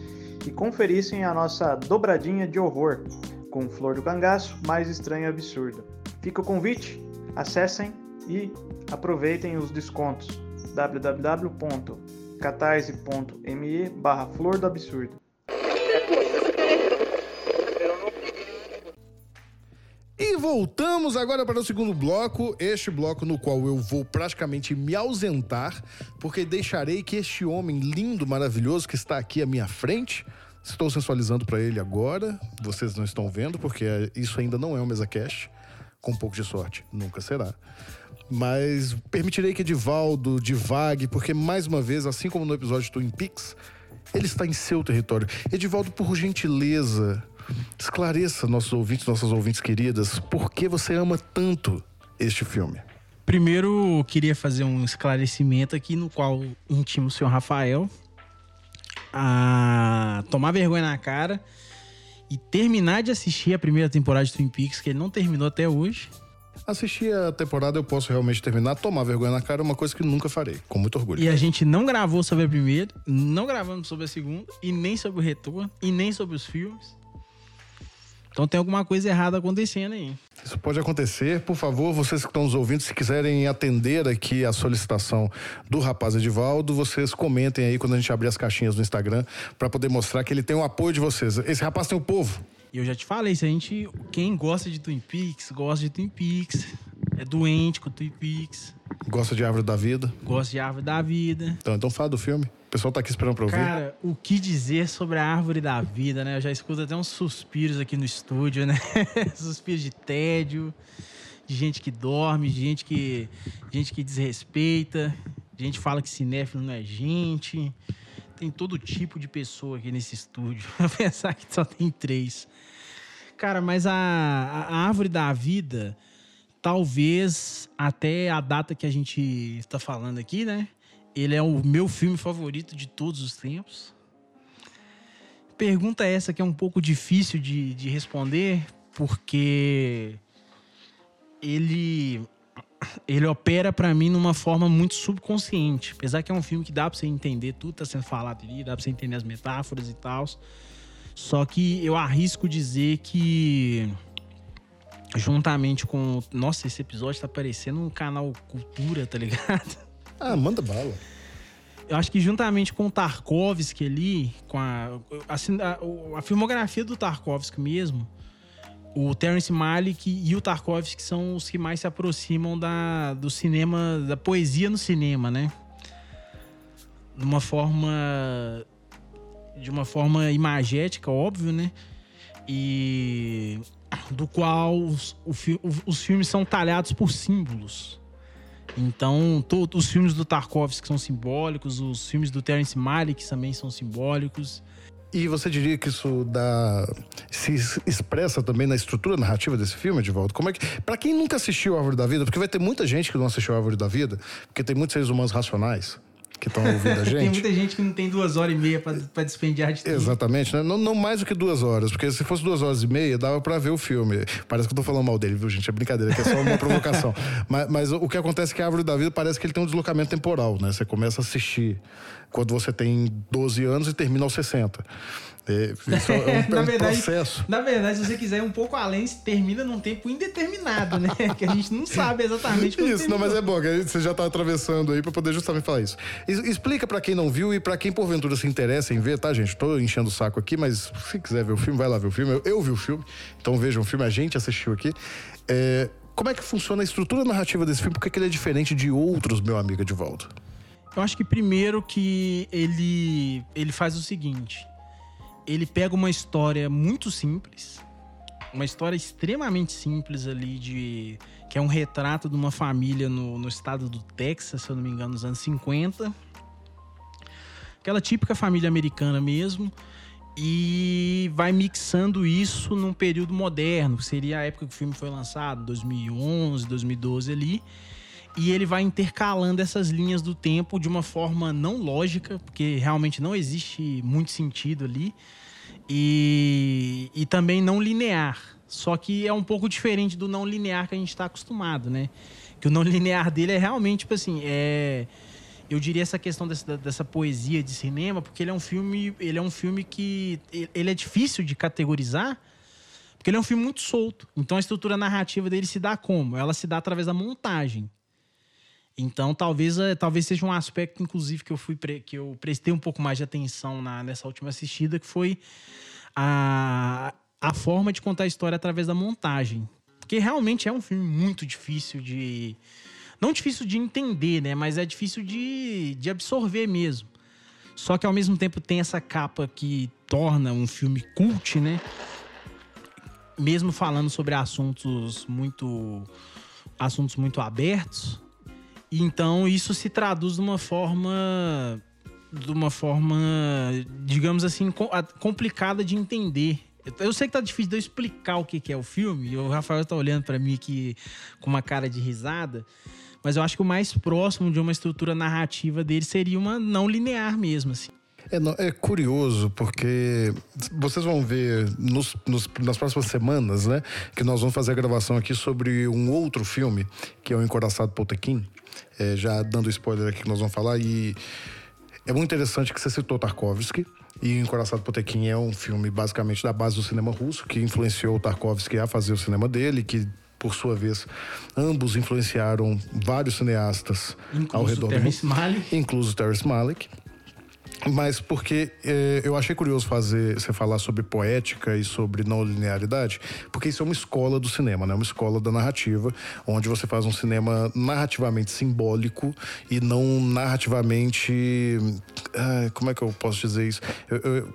e conferissem a nossa dobradinha de horror com Flor do Cangaço, Mais Estranho e Absurdo. Fica o convite, acessem e aproveitem os descontos www.catarse.me barra Flor do Absurdo. E voltamos agora para o segundo bloco, este bloco no qual eu vou praticamente me ausentar, porque deixarei que este homem lindo, maravilhoso que está aqui à minha frente, estou sensualizando para ele agora, vocês não estão vendo, porque isso ainda não é um MesaCast, com um pouco de sorte, nunca será. Mas permitirei que Edivaldo divague, porque mais uma vez, assim como no episódio Twin Peaks, ele está em seu território. Edivaldo, por gentileza, Esclareça nossos ouvintes, nossas ouvintes queridas, por que você ama tanto este filme? Primeiro, queria fazer um esclarecimento aqui no qual intimo o senhor Rafael a tomar vergonha na cara e terminar de assistir a primeira temporada de Twin Peaks, que ele não terminou até hoje. Assistir a temporada eu posso realmente terminar, tomar vergonha na cara é uma coisa que nunca farei, com muito orgulho. E a gente não gravou sobre a primeira, não gravamos sobre a segunda, e nem sobre o retorno, e nem sobre os filmes. Então tem alguma coisa errada acontecendo aí. Isso pode acontecer. Por favor, vocês que estão nos ouvindo, se quiserem atender aqui a solicitação do rapaz Edivaldo, vocês comentem aí quando a gente abrir as caixinhas no Instagram para poder mostrar que ele tem o apoio de vocês. Esse rapaz tem o povo. E eu já te falei, se a gente. Quem gosta de Twin Peaks, gosta de Twin Peaks. É doente com Twin Peaks. Gosta de Árvore da Vida. Gosta de Árvore da Vida. Então, então fala do filme pessoal tá aqui esperando pra ouvir. Cara, o que dizer sobre a árvore da vida, né? Eu já escuto até uns suspiros aqui no estúdio, né? [LAUGHS] suspiros de tédio, de gente que dorme, de gente que, gente que desrespeita, de gente que fala que cinéfilo não é gente. Tem todo tipo de pessoa aqui nesse estúdio. [LAUGHS] Pensar que só tem três. Cara, mas a, a árvore da vida, talvez até a data que a gente está falando aqui, né? Ele é o meu filme favorito de todos os tempos. Pergunta essa que é um pouco difícil de, de responder, porque ele ele opera para mim numa forma muito subconsciente. Apesar que é um filme que dá para você entender tudo que tá sendo falado ali, dá para você entender as metáforas e tal. Só que eu arrisco dizer que juntamente com, nossa, esse episódio tá parecendo um canal cultura, tá ligado? Ah, manda bala. Eu acho que juntamente com o Tarkovsky ali, com a, a, a, a filmografia do Tarkovsky mesmo, o Terence Malick e o Tarkovsky são os que mais se aproximam da, do cinema, da poesia no cinema, né? De uma forma de uma forma imagética, óbvio, né? E do qual os, o, os filmes são talhados por símbolos. Então, todos os filmes do Tarkovsky são simbólicos, os filmes do Terence Malick também são simbólicos. E você diria que isso dá se expressa também na estrutura narrativa desse filme, volta? Como é que para quem nunca assistiu Árvore da Vida, porque vai ter muita gente que não assistiu Árvore da Vida, porque tem muitos seres humanos racionais que estão ouvindo a [LAUGHS] gente. tem muita gente que não tem duas horas e meia para despendiar de tempo. Exatamente, né? Não, não, mais do que duas horas, porque se fosse duas horas e meia, dava para ver o filme. Parece que eu tô falando mal dele, viu, gente? É brincadeira, que é só uma [LAUGHS] provocação. mas, mas, o que acontece é que a Árvore da Vida parece que ele tem um deslocamento temporal, né? Você começa a assistir quando você tem 12 anos e termina aos 60. É, isso é um, [LAUGHS] Na verdade- processo. Na verdade, se você quiser ir um pouco além, se termina num tempo indeterminado, né? [LAUGHS] Que a gente não sabe exatamente quando Isso, não, mas é bom, que você já tá atravessando aí pra poder justamente falar isso. Explica pra quem não viu e pra quem porventura se interessa em ver, tá, gente? Tô enchendo o saco aqui, mas se quiser ver o filme, vai lá ver o filme. Eu, eu vi o filme, então vejam o filme, a gente assistiu aqui. É, como é que funciona a estrutura narrativa desse filme? Por que que ele é diferente de outros, meu amigo Edivaldo? Eu acho que primeiro que ele, ele faz o seguinte: ele pega uma história muito simples, uma história extremamente simples ali de que é um retrato de uma família no, no estado do Texas, se eu não me engano, nos anos 50. Aquela típica família americana mesmo. E vai mixando isso num período moderno, que seria a época que o filme foi lançado, 2011, 2012 ali. E ele vai intercalando essas linhas do tempo de uma forma não lógica, porque realmente não existe muito sentido ali. E, e também não linear. Só que é um pouco diferente do não linear que a gente está acostumado, né? Que o não linear dele é realmente, tipo assim, é. Eu diria essa questão dessa, dessa poesia de cinema, porque ele é um filme. Ele é um filme que. Ele é difícil de categorizar, porque ele é um filme muito solto. Então a estrutura narrativa dele se dá como? Ela se dá através da montagem. Então, talvez, eh, talvez seja um aspecto, inclusive, que eu fui que eu prestei um pouco mais de atenção na, nessa última assistida, que foi a, a forma de contar a história através da montagem. Porque realmente é um filme muito difícil de. Não difícil de entender, né? Mas é difícil de, de absorver mesmo. Só que ao mesmo tempo tem essa capa que torna um filme cult, né? Mesmo falando sobre assuntos muito. assuntos muito abertos. Então isso se traduz de uma forma de uma forma, digamos assim, complicada de entender. Eu sei que tá difícil de eu explicar o que que é o filme, e o Rafael tá olhando pra mim aqui com uma cara de risada, mas eu acho que o mais próximo de uma estrutura narrativa dele seria uma não linear mesmo, assim. É, não, é curioso, porque vocês vão ver nos- nos- nas próximas semanas, né? Que nós vamos fazer a gravação aqui sobre um outro filme, que é o Encoraçado Potequim. É, já dando spoiler aqui que nós vamos falar. E é muito interessante que você citou Tarkovsky. E o Encoraçado Potequim é um filme basicamente da base do cinema russo, que influenciou o Tarkovsky a fazer o cinema dele, que por sua vez ambos influenciaram vários cineastas ao Incluso redor do mundo incluso Terrence Malick. Mas porque eh, eu achei curioso fazer você falar sobre poética e sobre não linearidade, porque isso é uma escola do cinema, né? Uma escola da narrativa, onde você faz um cinema narrativamente simbólico e não narrativamente. como é que eu posso dizer isso? Eu- eu-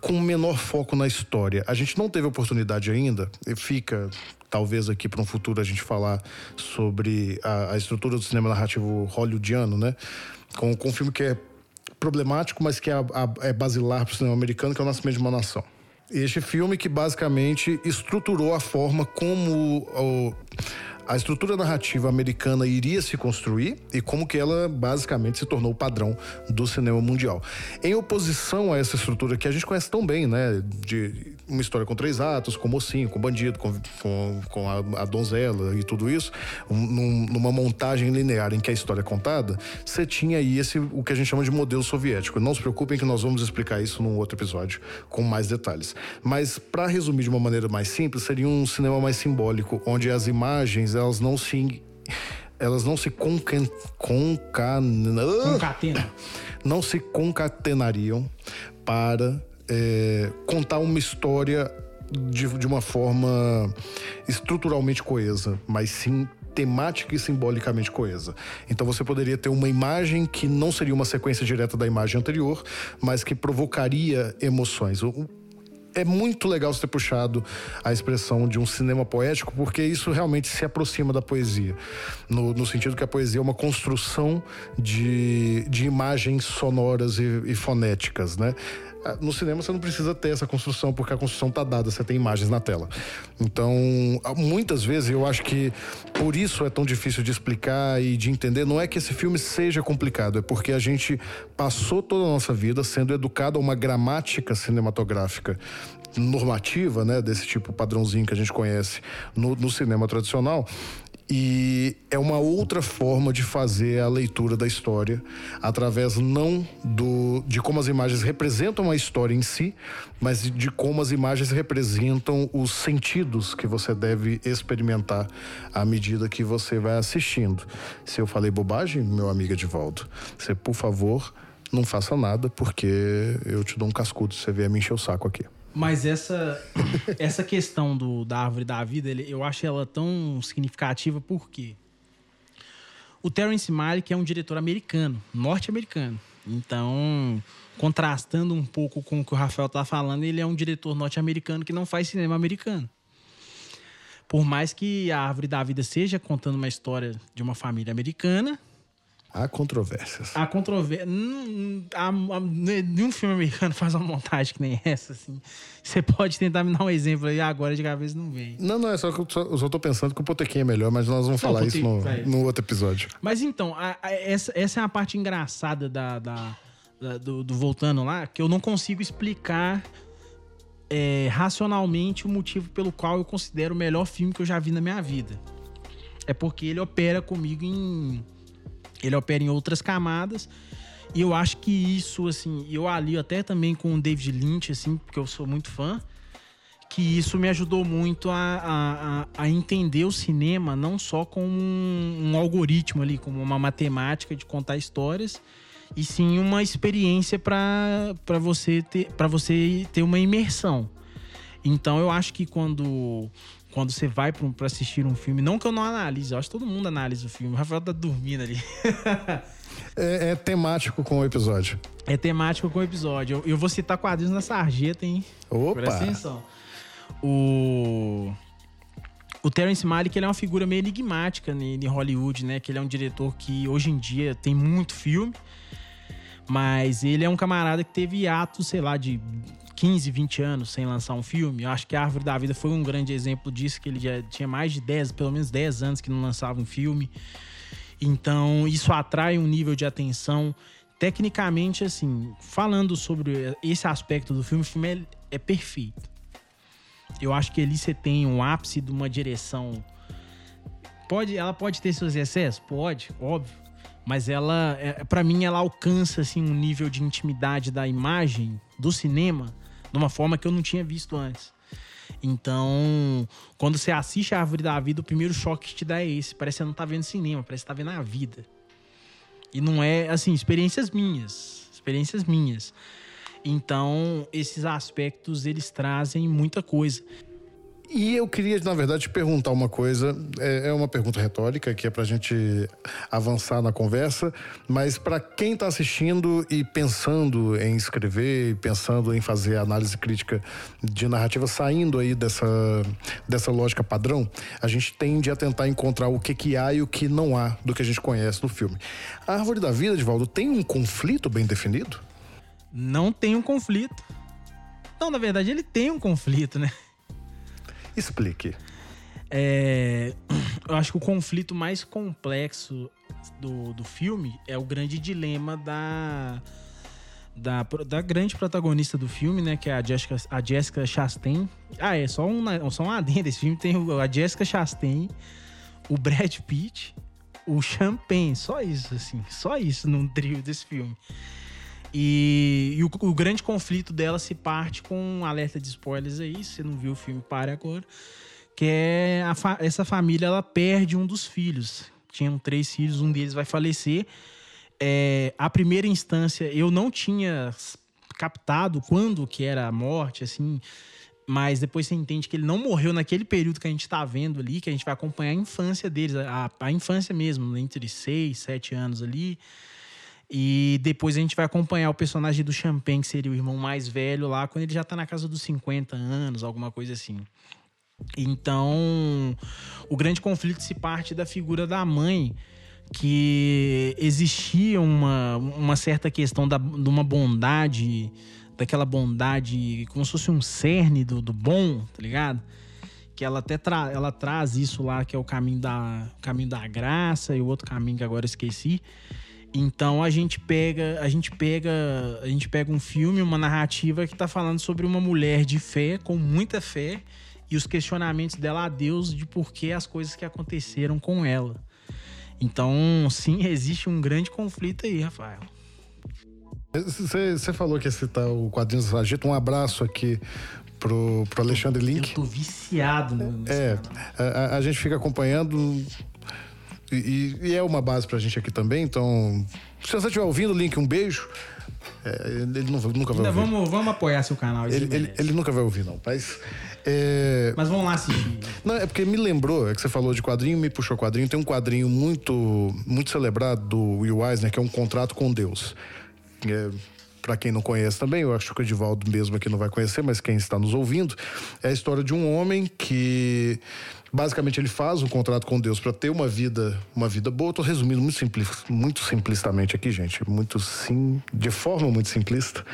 com menor foco na história. A gente não teve oportunidade ainda, fica talvez aqui para um futuro a gente falar sobre a, a estrutura do cinema narrativo hollywoodiano, né? Com, com um filme que é problemático, mas que é, é basilar para o cinema americano, que é o Nascimento de uma Nação. Este filme que basicamente estruturou a forma como o- a estrutura narrativa americana iria se construir e como que ela basicamente se tornou o padrão do cinema mundial. Em oposição a essa estrutura que a gente conhece tão bem, né? De uma história com três atos, com mocinho, com bandido, com, com, com a, a donzela e tudo isso, um- num- numa montagem linear em que a história é contada, você tinha aí esse, o que a gente chama de modelo soviético. Não se preocupem que nós vamos explicar isso num outro episódio com mais detalhes. Mas, para resumir de uma maneira mais simples, seria um cinema mais simbólico, onde as imagens elas não se elas não se concan, Concatena. não se concatenariam para é, contar uma história de, de uma forma estruturalmente coesa, mas sim temática e simbolicamente coesa. Então você poderia ter uma imagem que não seria uma sequência direta da imagem anterior, mas que provocaria emoções. É muito legal você ter puxado a expressão de um cinema poético, porque isso realmente se aproxima da poesia. No, no sentido que a poesia é uma construção de, de imagens sonoras e, e fonéticas, né? Ah, No cinema você não precisa ter essa construção, porque a construção está dada, você tem imagens na tela. Então, ah, muitas vezes eu acho que por isso é tão difícil de explicar e de entender. Não é que esse filme seja complicado, é porque a gente passou toda a nossa vida sendo educado a uma gramática cinematográfica normativa, né, desse tipo padrãozinho que a gente conhece no, no cinema tradicional. E é uma outra forma de fazer a leitura da história, através não do, de como as imagens representam a história em si, mas de como as imagens representam os sentidos que você deve experimentar à medida que você vai assistindo. Se eu falei bobagem, meu amigo Edivaldo, você, por favor, não faça nada, porque eu te dou um cascudo se você vier me encher o saco aqui. Mas essa, [COUGHS] essa questão do, da árvore da vida, ele- eu acho ela tão significativa porque o Terence Malick é um diretor americano, norte-americano. Então, contrastando um pouco com o que o Rafael tá falando, ele é um diretor norte-americano que não faz cinema americano. Por mais que a Árvore da Vida seja contando uma história de uma família americana, Há controvérsias. a controvérsia. Nenhum filme americano [LAUGHS] faz uma montagem que nem essa, assim. Você pode tentar me dar um exemplo aí agora de cabeça não vem. Não, não, é só que eu só, eu só tô pensando que o Potequim é melhor, mas nós vamos falar isso no, no outro episódio. Mas então, a- a- essa, essa é a parte engraçada da, da- da- do, do Voltando lá, que eu não consigo explicar é, racionalmente o motivo pelo qual eu considero o melhor filme que eu já vi na minha vida. É porque ele opera comigo em. Ele opera em outras camadas. E eu acho que isso, assim, eu alio até também com o David Lynch, assim, porque eu sou muito fã. Que isso me ajudou muito a, a, a- entender o cinema não só como um, um algoritmo ali, como uma matemática de contar histórias, e sim uma experiência para você ter para você ter uma imersão. Então eu acho que quando quando você vai para assistir um filme, não que eu não analise, eu acho que todo mundo analisa o filme. O Rafael tá dormindo ali. [LAUGHS] É, é temático com o episódio. É temático com o episódio. Eu, eu vou citar quadrinhos na sarjeta, hein? Presta Opa! atenção. O. O Terence Malick ele é uma figura meio enigmática em Hollywood, né? Que ele é um diretor que hoje em dia tem muito filme, mas ele é um camarada que teve atos, sei lá, de 15, 20 anos sem lançar um filme. Eu acho que a Árvore da Vida foi um grande exemplo disso, que ele já tinha mais de 10, pelo menos 10 anos que não lançava um filme. Então, isso atrai um nível de atenção. Tecnicamente, assim, falando sobre esse aspecto do filme, o filme é, é perfeito. Eu acho que ali você tem um ápice de uma direção. Pode, ela pode ter seus excessos? Pode, óbvio. Mas ela, é, para mim, ela alcança assim, um nível de intimidade da imagem do cinema de uma forma que eu não tinha visto antes. Então, quando você assiste a Árvore da Vida, o primeiro choque que te dá é esse. Parece que você não tá vendo cinema, parece que tá vendo a vida. E não é, assim, experiências minhas. Experiências minhas. Então, esses aspectos, eles trazem muita coisa. E eu queria, na verdade, te perguntar uma coisa. É, é uma pergunta retórica que é pra gente avançar na conversa, mas para quem tá assistindo e pensando em escrever, pensando em fazer análise crítica de narrativa, saindo aí dessa, dessa lógica padrão, a gente tende a tentar encontrar o que, que há e o que não há do que a gente conhece no filme. A Árvore da Vida, Edvaldo, tem um conflito bem definido? Não tem um conflito. Não, na verdade, ele tem um conflito, né? Explique. É, [CLEARS THROAT] eu acho que o conflito mais complexo do, do filme é o grande dilema da, da, da grande protagonista do filme, né? Que é a Jessica, a Jessica Chastain. Ah, é só um, só um adendo. Esse filme tem a Jessica Chastain, o Brad Pitt, o Champagne. Só isso, assim. Só isso num trio desse filme. E, e o, o grande conflito dela se parte com um alerta de spoilers aí. Se você não viu o filme, pare agora que é fa- essa família ela perde um dos filhos. Tinham três filhos, um deles vai falecer. É, a primeira instância eu não tinha captado quando que era a morte, assim, mas depois você entende que ele não morreu naquele período que a gente está vendo ali, que a gente vai acompanhar a infância deles, a, a infância mesmo, entre seis, sete anos ali. E depois a gente vai acompanhar o personagem do Champagne, que seria o irmão mais velho lá, quando ele já tá na casa dos 50 anos, alguma coisa assim. Então, o grande conflito se parte da figura da mãe, que existia uma, uma certa questão da, de uma bondade, daquela bondade, como se fosse um cerne do, do bom, tá ligado? Que ela até tra ela traz isso lá, que é o caminho da, o caminho da graça e o outro caminho que agora esqueci. Então a gente pega, a gente pega, a gente pega um filme, uma narrativa que tá falando sobre uma mulher de fé, com muita fé, e os questionamentos dela a Deus de por que as coisas que aconteceram com ela. Então, sim, [LAUGHS] existe um grande conflito aí, Rafael. Você falou que ia citar o quadrinho do Sargento. Um abraço aqui pro, pro Alexandre Link. Eu tô viciado no, É, a, a, gente fica acompanhando e, e, é uma base pra gente aqui também. Então, se você estiver ouvindo, Link, um beijo. É, ele nunca, nunca vai Ainda ouvir. Vamos, vamos apoiar seu canal. Ele, ele, ele, nunca vai ouvir, não. Mas, é... mas vamos lá assistir. Não, é porque me lembrou, é que você falou de quadrinho, me puxou quadrinho. Tem um quadrinho muito, muito celebrado do Will Eisner, que é um contrato com Deus. É, para quem não conhece também, eu acho que o Edivaldo mesmo aqui não vai conhecer, mas quem está nos ouvindo, é a história de um homem que basicamente ele faz um contrato com Deus para ter uma vida, uma vida boa. Estou resumindo muito, simples, muito simplistamente aqui, gente, muito sim, de forma muito simplista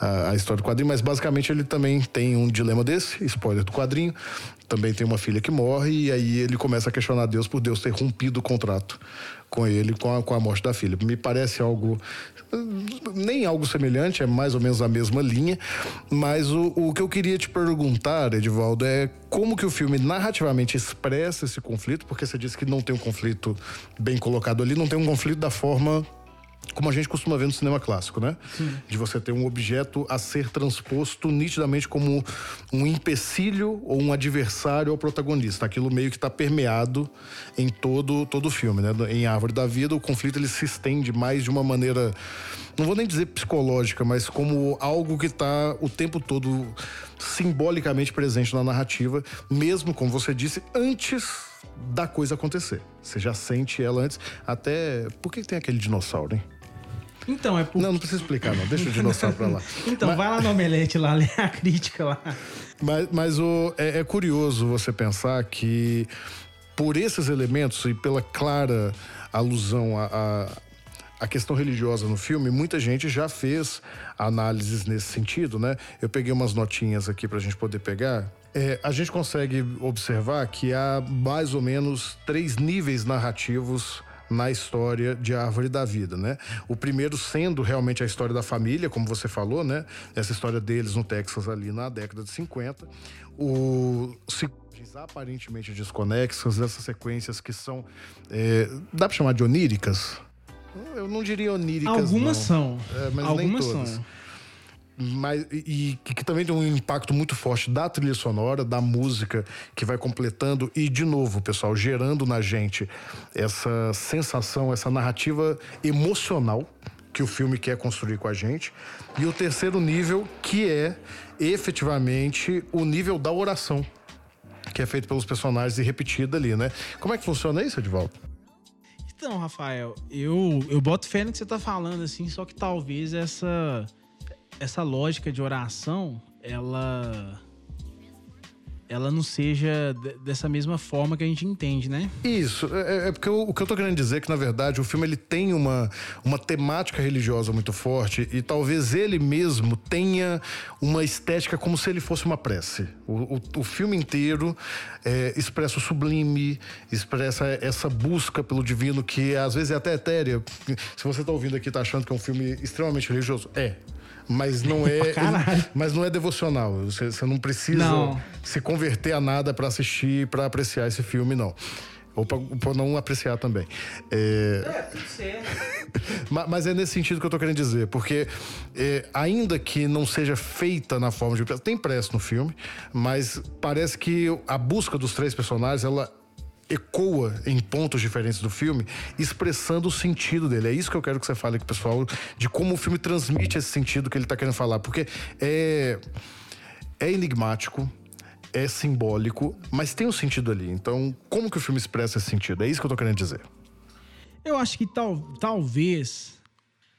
a, a história do quadrinho, mas basicamente ele também tem um dilema desse, spoiler do quadrinho. Também tem uma filha que morre e aí ele começa a questionar Deus por Deus ter rompido o contrato com ele com a, com a morte da filha. Me parece algo nem algo semelhante, é mais ou menos a mesma linha, mas o, o que eu queria te perguntar, Edivaldo, é como que o filme narrativamente expressa esse conflito, porque você disse que não tem um conflito bem colocado ali, não tem um conflito da forma como a gente costuma ver no cinema clássico, né? Sim. De você ter um objeto a ser transposto nitidamente como um empecilho ou um adversário ao protagonista. Aquilo meio que está permeado em todo todo o filme, né? Em Árvore da Vida, o conflito ele se estende mais de uma maneira, não vou nem dizer psicológica, mas como algo que está o tempo todo simbolicamente presente na narrativa, mesmo como você disse, antes da coisa acontecer. Você já sente ela antes. Até. Por que tem aquele dinossauro, hein? Então, é por... Não, não precisa explicar, não. Deixa o dinossauro pra lá. [LAUGHS] então, mas... vai lá no Omelete lá, lê a crítica lá. Mas, mas o, é, é curioso você pensar que por esses elementos e pela clara alusão a, a, a, questão religiosa no filme, muita gente já fez análises nesse sentido, né? Eu peguei umas notinhas aqui pra gente poder pegar. É, a gente consegue observar que há mais ou menos três níveis narrativos na história de Árvore da Vida, né? O primeiro sendo realmente a história da família, como você falou, né? Essa história deles no Texas ali na década de 50. O aparentemente desconexas, essas sequências que são. É, dá pra chamar de oníricas? Eu não diria oníricas. Algumas não. são. É, mas Algumas nem todas. são. Mas, e que, também tem um impacto muito forte da trilha sonora, da música, que vai completando e, de novo, pessoal, gerando na gente essa sensação, essa narrativa emocional que o filme quer construir com a gente. E o terceiro nível, que é efetivamente o nível da oração, que é feito pelos personagens e repetida ali, né? Como é que funciona isso, Edvaldo? Então, Rafael, eu, eu boto fé no que você tá falando, assim, só que talvez essa essa lógica de oração, ela ela não seja dessa mesma forma que a gente entende, né? Isso, é, é porque eu, o que eu tô querendo dizer é que, na verdade, o filme ele tem uma, uma temática religiosa muito forte e talvez ele mesmo tenha uma estética como se ele fosse uma prece. O, o, o filme inteiro é, expressa o sublime, expressa essa busca pelo divino que às vezes é até etérea. Se você tá ouvindo aqui tá achando que é um filme extremamente religioso, é mas não é, mas não é devocional. Você, você não precisa não. se converter a nada para assistir, para apreciar esse filme, não. Ou para não apreciar também. É, é tudo certo. [LAUGHS] mas é nesse sentido que eu tô querendo dizer, porque é, ainda que não seja feita na forma de tem pressa no filme, mas parece que a busca dos três personagens ela ecoa em pontos diferentes do filme, expressando o sentido dele. É isso que eu quero que você fale com o pessoal, de como o filme transmite esse sentido que ele está querendo falar. Porque é, é enigmático, é simbólico, mas tem um sentido ali. Então, como que o filme expressa esse sentido? É isso que eu tô querendo dizer. Eu acho que tal, talvez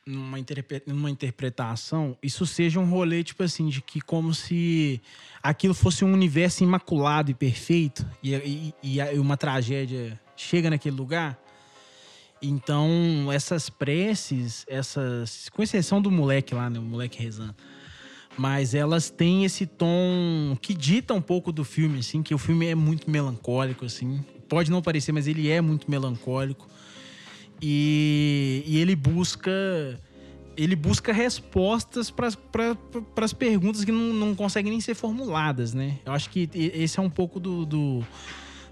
numa, interpre numa interpretação, isso seja um rolê, tipo assim, de que como se aquilo fosse um universo imaculado e perfeito e, e, e uma tragédia chega naquele lugar. Então, essas preces, essas. Com exceção do moleque lá, né? O moleque rezando. Mas elas têm esse tom que dita um pouco do filme, assim, que o filme é muito melancólico, assim. Pode não parecer, mas ele é muito melancólico. E, e ele busca ele busca respostas para as perguntas que não, não conseguem nem ser formuladas, né? Eu acho que esse é um pouco do. do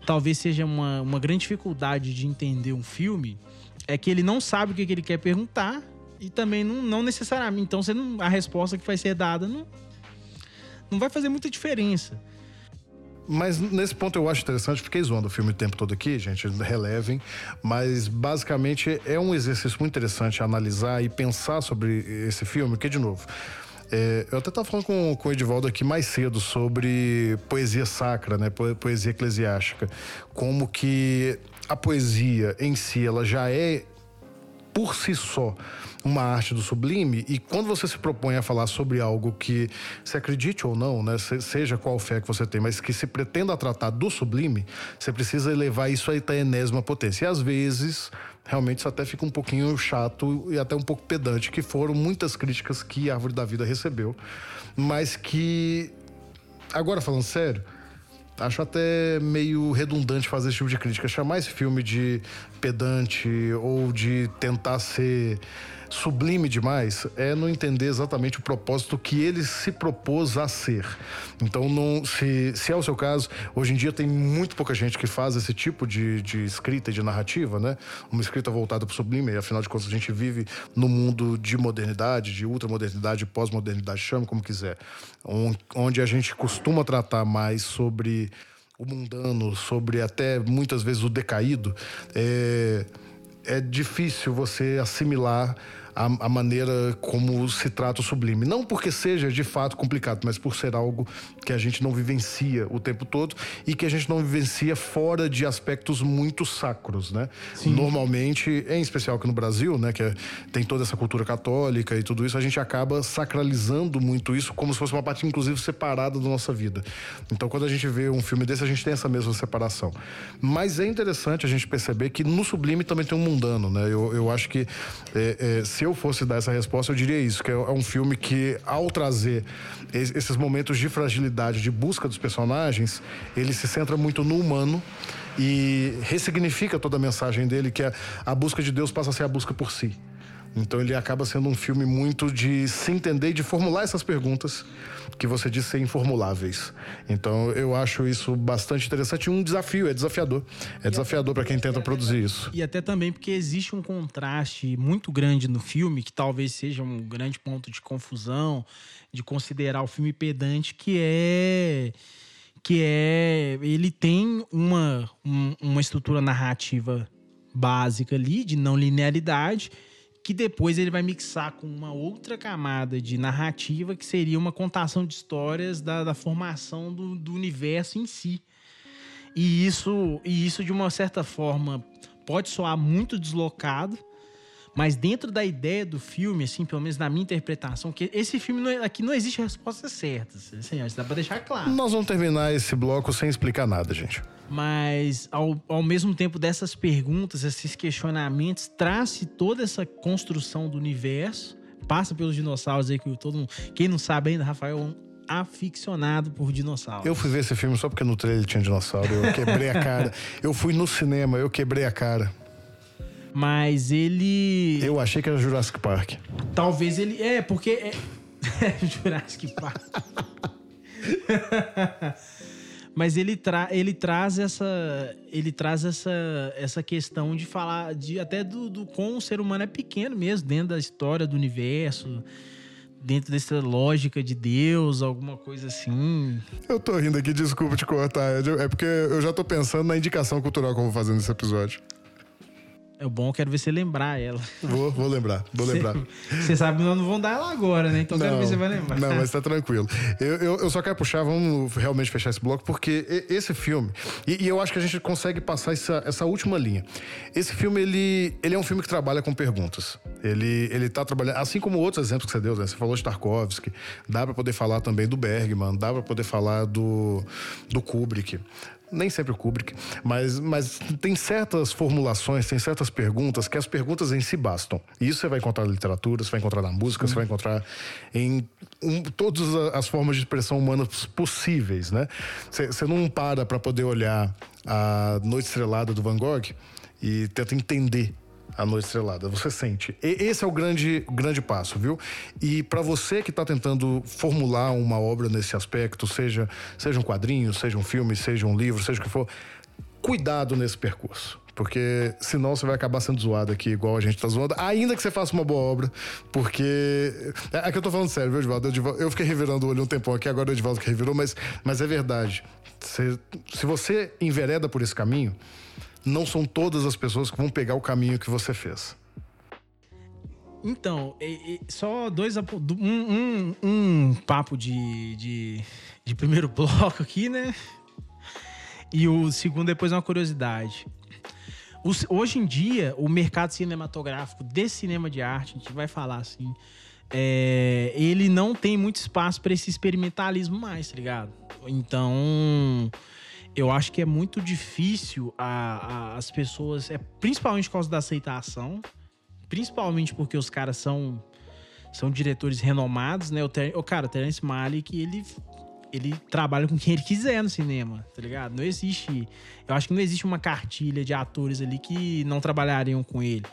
talvez seja uma, uma grande dificuldade de entender um filme, é que ele não sabe o que, que ele quer perguntar e também não, não necessariamente. Então, você não, a resposta que vai ser dada não, não vai fazer muita diferença. Mas nesse ponto eu acho interessante, fiquei zoando o filme o tempo todo aqui, gente, relevem. Mas basicamente é um exercício muito interessante analisar e pensar sobre esse filme, que, de novo, é, eu até estava falando com, com o Edivaldo aqui mais cedo sobre poesia sacra, né? Poesia eclesiástica. Como que a poesia em si, ela já é por si só uma arte do sublime e quando você se propõe a falar sobre algo que se acredite ou não, né, seja qual fé que você tem, mas que se pretenda tratar do sublime, você precisa elevar isso à enésima potência. E às vezes, realmente isso até fica um pouquinho chato e até um pouco pedante, que foram muitas críticas que a Árvore da Vida recebeu, mas que agora falando sério, Acho até meio redundante fazer esse tipo de crítica. Chamar esse filme de pedante ou de tentar ser sublime demais é não entender exatamente o propósito que ele se propôs a ser. Então, não, se, se é o seu caso, hoje em dia tem muito pouca gente que faz esse tipo de, de escrita e de narrativa, né? Uma escrita voltada para o sublime, e afinal de contas a gente vive no mundo de modernidade, de ultramodernidade, pós-modernidade, chame como quiser, onde a gente costuma tratar mais sobre o mundano, sobre até muitas vezes o decaído. É, é difícil você assimilar a, a, maneira como se trata o sublime. Não porque seja de fato complicado, mas por ser algo que a gente não vivencia o tempo todo e que a gente não vivencia fora de aspectos muito sacros, né? Sim. Normalmente, em especial aqui no Brasil, né, que é, tem toda essa cultura católica e tudo isso, a gente acaba sacralizando muito isso como se fosse uma parte, inclusive, separada da nossa vida. Então, quando a gente vê um filme desse, a gente tem essa mesma separação. Mas é interessante a gente perceber que no sublime também tem um mundano, né? Eu, eu acho que é, é, se eu fosse dar essa resposta, eu diria isso, que é, é um filme que, ao trazer esses momentos de fragilidade, de busca dos personagens, ele se centra muito no humano e ressignifica toda a mensagem dele, que é a busca de Deus passa a ser a busca por si. Então ele acaba sendo um filme muito de se entender e de formular essas perguntas que você disse ser informuláveis. Então eu acho isso bastante interessante e um desafio, é desafiador. É desafiador para quem tenta produzir isso. E até também porque existe um contraste muito grande no filme, que talvez seja um grande ponto de confusão, de considerar o filme pedante, que é que é ele tem uma, um, uma estrutura narrativa básica ali de não linearidade que depois ele vai mixar com uma outra camada de narrativa que seria uma contação de histórias da, da formação do, do, universo em si. E isso, e isso, de uma certa forma, pode soar muito deslocado, mas dentro da ideia do filme, assim, pelo menos na minha interpretação, que esse filme não, é, aqui não existe respostas certas. Assim, dá pra deixar claro. Nós vamos terminar esse bloco sem explicar nada, gente. Mas ao, ao mesmo tempo dessas perguntas, esses questionamentos, traz toda essa construção do universo, passa pelos dinossauros aí que todo mundo, quem não sabe ainda, Rafael é um aficionado por dinossauros. Eu fui ver esse filme só porque no trailer tinha dinossauro, eu quebrei a cara. [LAUGHS] Eu fui no cinema, eu quebrei a cara. Mas ele. Eu achei que era Jurassic Park. Talvez ele. É, porque. É... [LAUGHS] Jurassic Park. [LAUGHS] Mas ele, tra ele traz essa. Ele traz essa, essa questão de falar de até do, do como o ser humano é pequeno mesmo, dentro da história do universo dentro dessa lógica de Deus, alguma coisa assim. Eu tô rindo aqui, desculpa te cortar, é porque eu já tô pensando na indicação cultural que eu vou fazer nesse episódio. É bom, eu quero ver você lembrar ela. Vou, vou lembrar, vou lembrar. Você sabe que nós não vamos dar ela agora, né? Então não, quero ver se você vai lembrar. Não, mas tá tranquilo. Eu, eu, eu, só quero puxar, vamos realmente fechar esse bloco, porque esse filme, e, e, eu acho que a gente consegue passar essa, essa última linha. Esse filme, ele, ele é um filme que trabalha com perguntas. Ele, ele tá trabalhando, assim como outros exemplos que você deu, né? Você falou de Tarkovsky, dá para poder falar também do Bergman, dá para poder falar do, do Kubrick nem sempre o Kubrick, mas, mas tem certas formulações, tem certas perguntas que as perguntas em si bastam. E isso você vai encontrar na literatura, você vai encontrar na música, você vai encontrar em um, todas as formas de expressão humanas possíveis, né? Você não para para poder olhar a Noite Estrelada do Van Gogh e tenta entender A Noite Estrelada, você sente. E esse é o grande, grande passo, viu? E para você que está tentando formular uma obra nesse aspecto, seja, seja um quadrinho, seja um filme, seja um livro, seja o que for, cuidado nesse percurso. Porque senão você vai acabar sendo zoado aqui, igual a gente tá zoando, ainda que você faça uma boa obra. Porque. É, é que eu tô falando sério, viu, Edivaldo? Eu fiquei revirando o olho um tempão aqui, agora o Edivaldo que revirou, mas, mas é verdade. Se, se você envereda por esse caminho, não são todas as pessoas que vão pegar o caminho que você fez. Então, é, é, só dois. Um, um, um papo de, de, de primeiro [LAUGHS] bloco aqui, né? E o segundo, depois, é uma curiosidade. Os, hoje em dia, o mercado cinematográfico de cinema de arte, a gente vai falar assim, é, ele não tem muito espaço para esse experimentalismo mais, tá ligado? Então, eu acho que é muito difícil a, a, as pessoas, é, principalmente por causa da aceitação, principalmente porque os caras são são diretores renomados, né? O, Ter, o cara, o Terence Malick, ele ele trabalha com quem ele quiser no cinema, tá ligado? Não existe. Eu acho que não existe uma cartilha de atores ali que não trabalhariam com ele.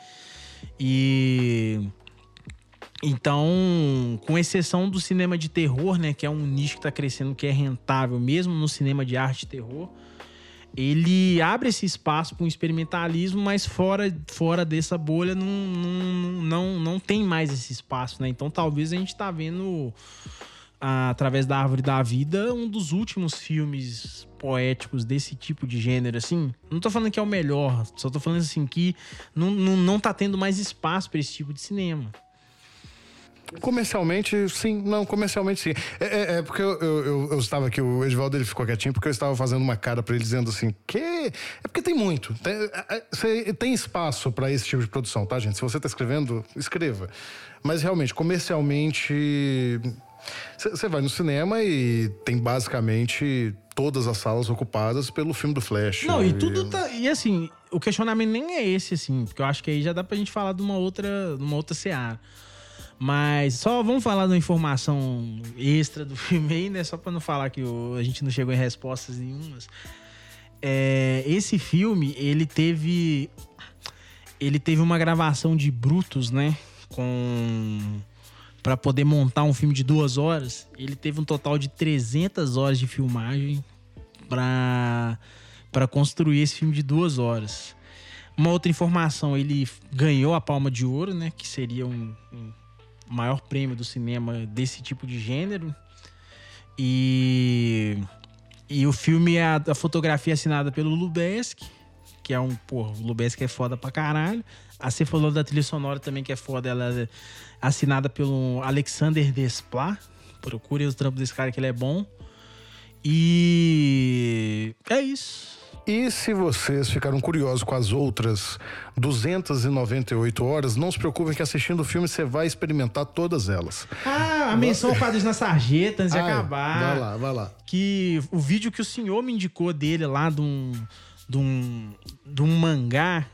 E. Então, com exceção do cinema de terror, né, que é um nicho que está crescendo, que é rentável, mesmo no cinema de arte e terror, ele abre esse espaço para um experimentalismo, mas fora, fora dessa bolha não, não, não, não tem mais esse espaço, né? Então, talvez a gente está vendo através da Árvore da Vida, um dos últimos filmes poéticos desse tipo de gênero, assim. Não tô falando que é o melhor, só tô falando assim que não, não, não tá tendo mais espaço para esse tipo de cinema. Comercialmente, sim. Não, comercialmente, sim. É, é, é porque eu, eu, eu, estava aqui, o Edvaldo ele ficou quietinho, porque eu estava fazendo uma cara para ele dizendo assim, que... É porque tem muito. Tem, é, é, tem espaço para esse tipo de produção, tá, gente? Se você está escrevendo, escreva. Mas, realmente, comercialmente você vai no cinema e tem basicamente todas as salas ocupadas pelo filme do Flash. Não, e tudo tá. E assim, o questionamento nem é esse, assim, porque eu acho que aí já dá pra gente falar de uma outra, de uma outra seara. Mas só vamos falar de uma informação extra do [LAUGHS] filme aí, né? Só pra não falar que a gente não chegou em respostas nenhumas. É, esse filme, ele teve. Ele teve uma gravação de Brutus, né? Com para poder montar um filme de duas horas, ele teve um total de 300 horas de filmagem para para construir esse filme de duas horas. Uma outra informação, ele ganhou a Palma de Ouro, né, que seria um, um maior prêmio do cinema desse tipo de gênero. E e o filme é a, a fotografia assinada pelo Lubeski, que é um, pô, o Lubeski é foda pra caralho. A você falou da trilha sonora também, que é foda. Ela é assinada pelo Alexander Desplat. Procure o trampo desse cara que ele é bom. E é isso. E se vocês ficaram curiosos com as outras 298 horas, não se preocupem que assistindo o filme você vai experimentar todas elas. Ah, a menção ao na sarjeta antes de é. acabar. Vai lá, vai lá. Que o vídeo que o senhor me indicou dele lá de um, de um, de um mangá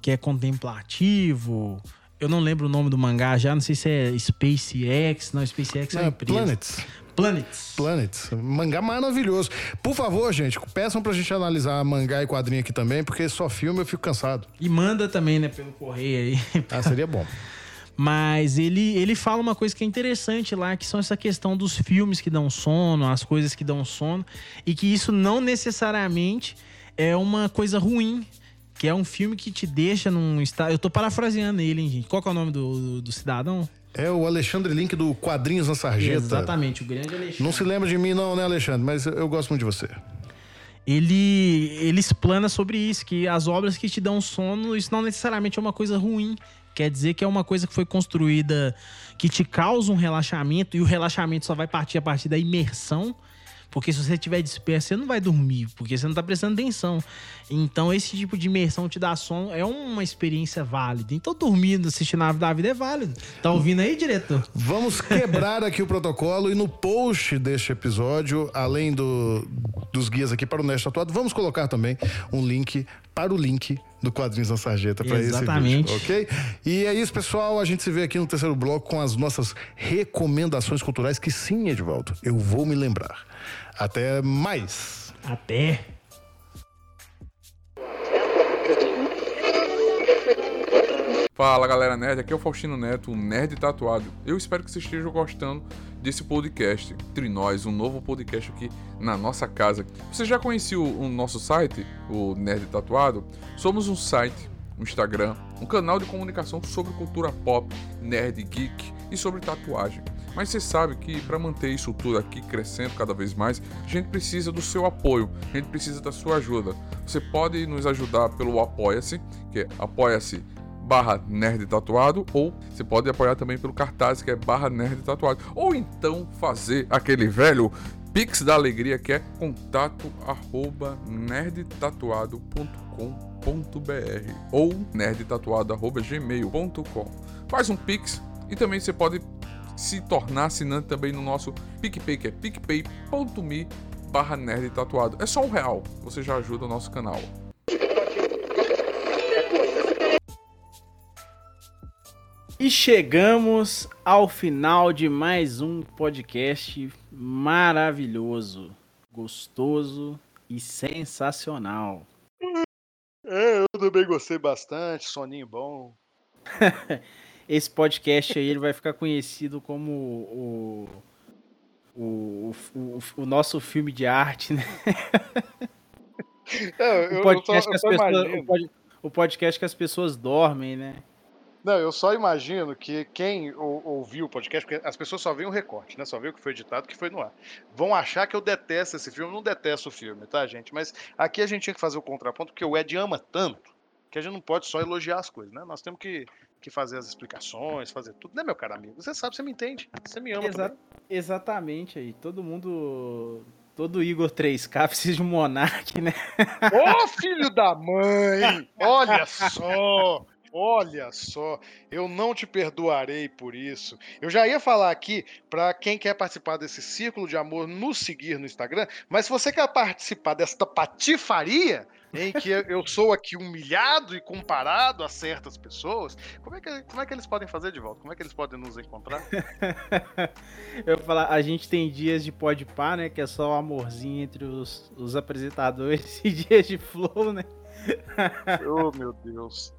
que é contemplativo. Eu não lembro o nome do mangá já, não sei se é SpaceX. Não, SpaceX é, uma É, empresa. Planets. Planets. Planets. Mangá maravilhoso. Por favor, gente, peçam pra gente analisar mangá e quadrinho aqui também, porque só filme eu fico cansado. E manda também, né, pelo correio aí. Ah, seria bom. [LAUGHS] Mas ele, ele fala uma coisa que é interessante lá, que são essa questão dos filmes que dão sono, as coisas que dão sono, e que isso não necessariamente é uma coisa ruim. Que é um filme que te deixa num estado. Eu tô parafraseando ele, hein, gente. Qual é o nome do, do, do cidadão? É o Alexandre Link do Quadrinhos na Sarjeta. Exatamente, o grande Alexandre. Não se lembra de mim, não, né, Alexandre? Mas eu- gosto muito de você. ele, ele explana sobre isso, que as obras que te dão sono, isso não necessariamente é uma coisa ruim. Quer dizer que é uma coisa que foi construída que te causa um relaxamento, e o relaxamento só vai partir a partir da imersão. Porque se você estiver disperso, você não vai dormir, porque você não tá prestando atenção. Então, esse tipo de imersão te dá sono, é uma experiência válida. Então, dormindo, assistindo a da Vida é válido. Tá ouvindo aí, diretor? Vamos quebrar aqui o protocolo e no post deste episódio, além do, dos guias aqui para o Neste Atuado, vamos colocar também um link para o link do Quadrinhos na Sarjeta para esse vídeo, ok? E é isso, pessoal. A gente se vê aqui no terceiro bloco com as nossas recomendações culturais, que sim, Edvaldo, eu vou me lembrar. Até mais! Até. Fala galera nerd, aqui é o Faustino Neto, o Nerd Tatuado. Eu espero que vocês estejam gostando desse podcast. Entre nós, um novo podcast aqui na nossa casa. Você já conhecia o, o nosso site, o Nerd Tatuado? Somos um site, um Instagram, um canal de comunicação sobre cultura pop, nerd, geek e sobre tatuagem. Mas você sabe que para manter isso tudo aqui crescendo cada vez mais, a gente precisa do seu apoio, a gente precisa da sua ajuda. Você pode nos ajudar pelo Apoia-se, que é apoia-se barra nerd tatuado, ou você pode apoiar também pelo cartaz que é barra nerd tatuado, ou então fazer aquele velho Pix da Alegria que é contato arroba nerdtatuado.com.br ou nerdtatuado.gmail.com Faz um Pix e também você pode se tornar assinante também no nosso PicPay, que é picpay.me barra nerd tatuado. É só um real, você já ajuda o nosso canal. E chegamos ao final de mais um podcast maravilhoso, gostoso e sensacional. É, eu também gostei bastante, soninho bom. [LAUGHS] Esse podcast aí ele vai ficar conhecido como o, o, o, o nosso filme de arte, né? O, podcast eu só, eu pessoas, o pod- o podcast que as pessoas dormem, né? Não, eu só imagino que quem ou- ouviu o podcast, porque as pessoas só veem o recorte, né? Só vê o que foi editado, o que foi no ar. Vão achar que eu detesto esse filme. Eu não detesto o filme, tá, gente? Mas aqui a gente tinha que fazer o contraponto, porque o Ed ama tanto que a gente não pode só elogiar as coisas, né? Nós temos que, que fazer as explicações, fazer tudo, né, meu caro amigo? Você sabe, você me entende. Você me ama Exa- também. exatamente aí. Todo mundo. Todo Igor 3K [LAUGHS] precisa de um Monark, né? Ô, filho da mãe! Olha só! Olha só, eu não te perdoarei por isso. Eu já ia falar aqui para quem quer participar desse círculo de amor nos seguir no Instagram, mas se você quer participar desta patifaria em que eu sou aqui humilhado e comparado a certas pessoas, como é que, como é que eles podem fazer de volta? Como é que eles podem nos encontrar? [LAUGHS] Eu vou falar, a gente tem dias de podpar, né? Que é só o amorzinho entre os, os apresentadores [LAUGHS] e dias de flow, né? oh, meu Deus.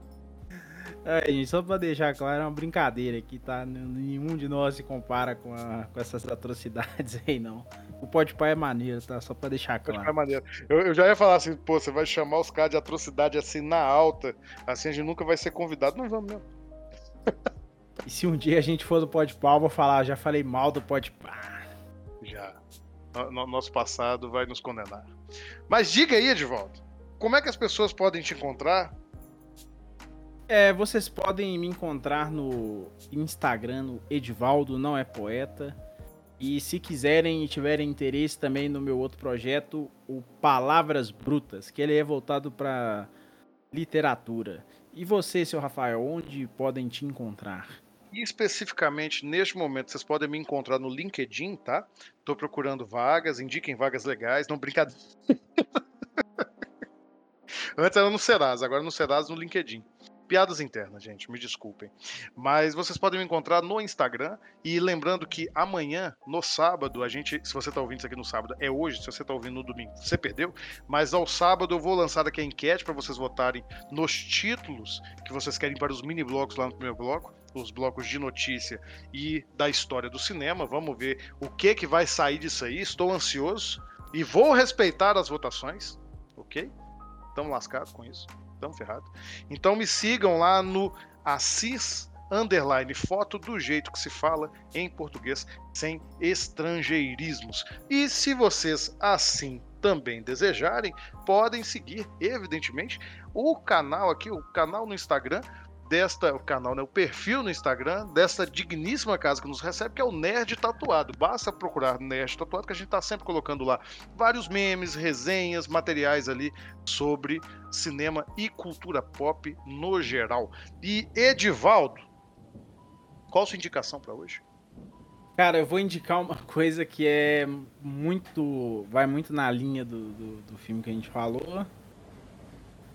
É, gente, só pra deixar claro, é uma brincadeira aqui, tá? Nenhum de nós se compara com, a- com essas atrocidades [LAUGHS] aí, não. O podpar é maneiro, tá? Só pra deixar Pode ficar claro. maneiro. Eu, eu já ia falar assim, pô, você vai chamar os caras de atrocidade assim na alta, assim a gente nunca vai ser convidado. Não vamos mesmo. E se um dia a gente for do podpar, eu vou falar, já falei mal do podpar. Já. No- no- nosso passado vai nos condenar. Mas diga aí, Edvaldo, como é que as pessoas podem te encontrar? É, vocês podem me encontrar no Instagram, no Edivaldo Não É Poeta. E se quiserem e tiverem interesse também no meu outro projeto, o Palavras Brutas, que ele é voltado para literatura. E você, seu Rafael, onde podem te encontrar? E especificamente neste momento, vocês podem me encontrar no LinkedIn, tá? Tô procurando vagas, indiquem vagas legais, não brincadeira. [LAUGHS] Antes era no Serasa, agora no Serasa no LinkedIn. Piadas internas, gente, me desculpem. Mas vocês podem me encontrar no Instagram. E lembrando que amanhã, no sábado, a gente. Se você está ouvindo isso aqui no sábado, é hoje. Se você está ouvindo no domingo, você perdeu. Mas ao sábado eu vou lançar aqui a enquete para vocês votarem nos títulos que vocês querem para os mini blocos lá no primeiro bloco. Os blocos de notícia e da história do cinema. Vamos ver o que, que vai sair disso aí. Estou ansioso e vou respeitar as votações, ok? Estamos lascados com isso. Estamos. Então me sigam lá no Assis underline foto do jeito que se fala em português sem estrangeirismos. E se vocês assim também desejarem, podem seguir, evidentemente, o canal aqui, o canal no Instagram desta, o canal, né, o perfil no Instagram desta digníssima casa que nos recebe, que é o Nerd Tatuado. Basta procurar Nerd Tatuado, que a gente está sempre colocando lá vários memes, resenhas, materiais ali sobre cinema e cultura pop no geral. E Edivaldo, qual sua indicação para hoje? Cara, eu vou indicar uma [LAUGHS] coisa que é muito. vai muito na linha do, do, do filme que a gente falou.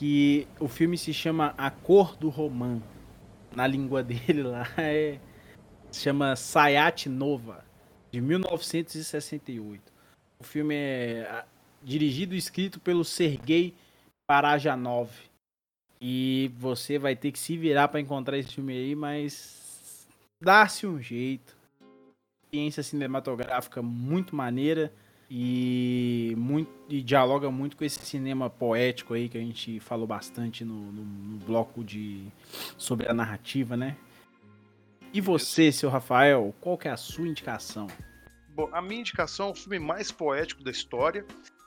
Que o filme se chama A Cor do Romã. Na língua [LAUGHS] dele lá é. Se chama Sayat Nova, de 1968. O filme é dirigido e escrito pelo Sergei Parajanov. E você vai ter que se virar para encontrar esse filme aí, mas dá-se um jeito. Experiência cinematográfica muito maneira e, muito, e dialoga muito com esse cinema poético aí que a gente falou bastante no, no, no bloco de sobre a narrativa, né? E você, seu Rafael, qual que é a sua indicação? Bom, a minha indicação é o filme mais poético da história.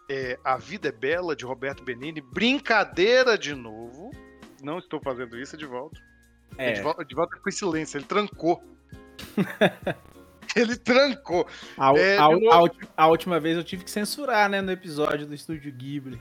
É A Vida é Bela, de Roberto Benini. Brincadeira de novo. Não estou fazendo isso, Edvaldo. É. Edvaldo, Edvaldo ficou em silêncio, ele trancou. [LAUGHS] [LAUGHS] ele trancou. A, é, a, a, a, última vez eu tive que censurar, né, no episódio do Estúdio Ghibli.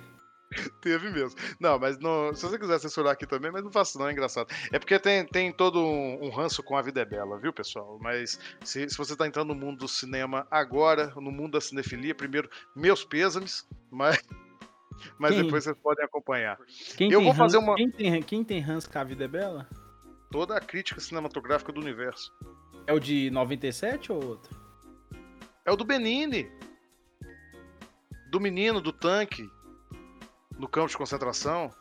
Teve mesmo. Não, mas não, se você quiser censurar aqui também, mas não faço não, é engraçado. É porque tem, tem todo um, um ranço com a vida é bela, viu, pessoal? Mas se, se você tá entrando no mundo do cinema agora, no mundo da cinefilia, primeiro, meus pêsames, mas, [LAUGHS] mas quem, depois vocês podem acompanhar. Quem Eu vou fazer uma. Quem tem, quem tem ranço com a vida é bela? Toda a crítica cinematográfica do universo. É o de 97 ou outro? É o do Benini. Do menino, do tanque no campo de concentração.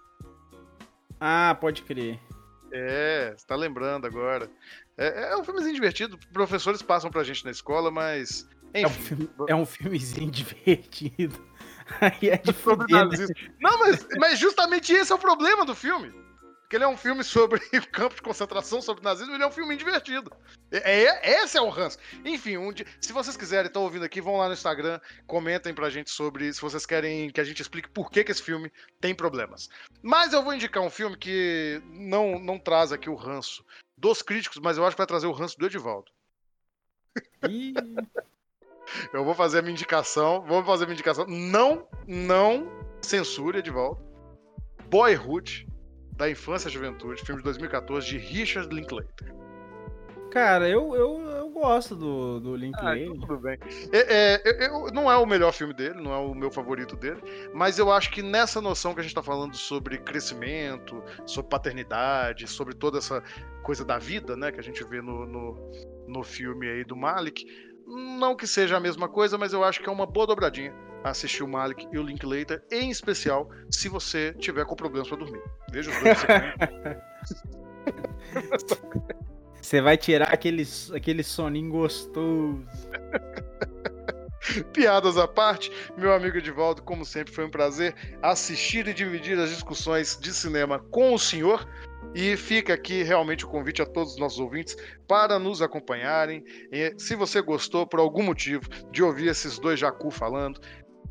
Ah, pode crer. É, você tá lembrando agora. É, é um filmezinho divertido. Professores passam pra gente na escola, mas. Enfim. É um, filme, é um filmezinho [LAUGHS] divertido. Aí é de né? Não, mas, mas justamente esse é o problema do filme. Porque ele é um filme sobre [LAUGHS] campo de concentração, sobre nazismo, ele é um filme divertido. É, é, esse é o Hans. Enfim, um dia, se vocês quiserem, estão ouvindo aqui, vão lá no Instagram, comentem pra gente sobre se vocês querem que a gente explique por que, que esse filme tem problemas. Mas eu vou indicar um filme que não, não traz aqui o ranço dos críticos, mas eu acho que vai trazer o ranço do Edivaldo. [LAUGHS] eu vou fazer a minha indicação, vou fazer a minha indicação. Não, não censure, Edivaldo. Boyhood da Infância e Juventude, filme de 2014, de Richard Linklater. Cara, eu, eu, eu gosto do, do Linklater. Ah, tudo bem. É, é, eu, não é o melhor filme dele, não é o meu favorito dele, mas eu acho que nessa noção que a gente está falando sobre crescimento, sobre paternidade, sobre toda essa coisa da vida, né, que a gente vê no, no, no filme aí do Malik, não que seja a mesma coisa, mas eu acho que é uma boa dobradinha assistir o Malik e o Linklater, em especial se você tiver com problemas para dormir. Veja os dois. [LAUGHS] Você vai tirar aquele, aquele soninho gostoso. Piadas à parte, meu amigo Edivaldo, como sempre, foi um prazer assistir e dividir as discussões de cinema com o senhor. E fica aqui realmente o convite a todos os nossos ouvintes para nos acompanharem. E se você gostou, por algum motivo, de ouvir esses dois Jacu falando,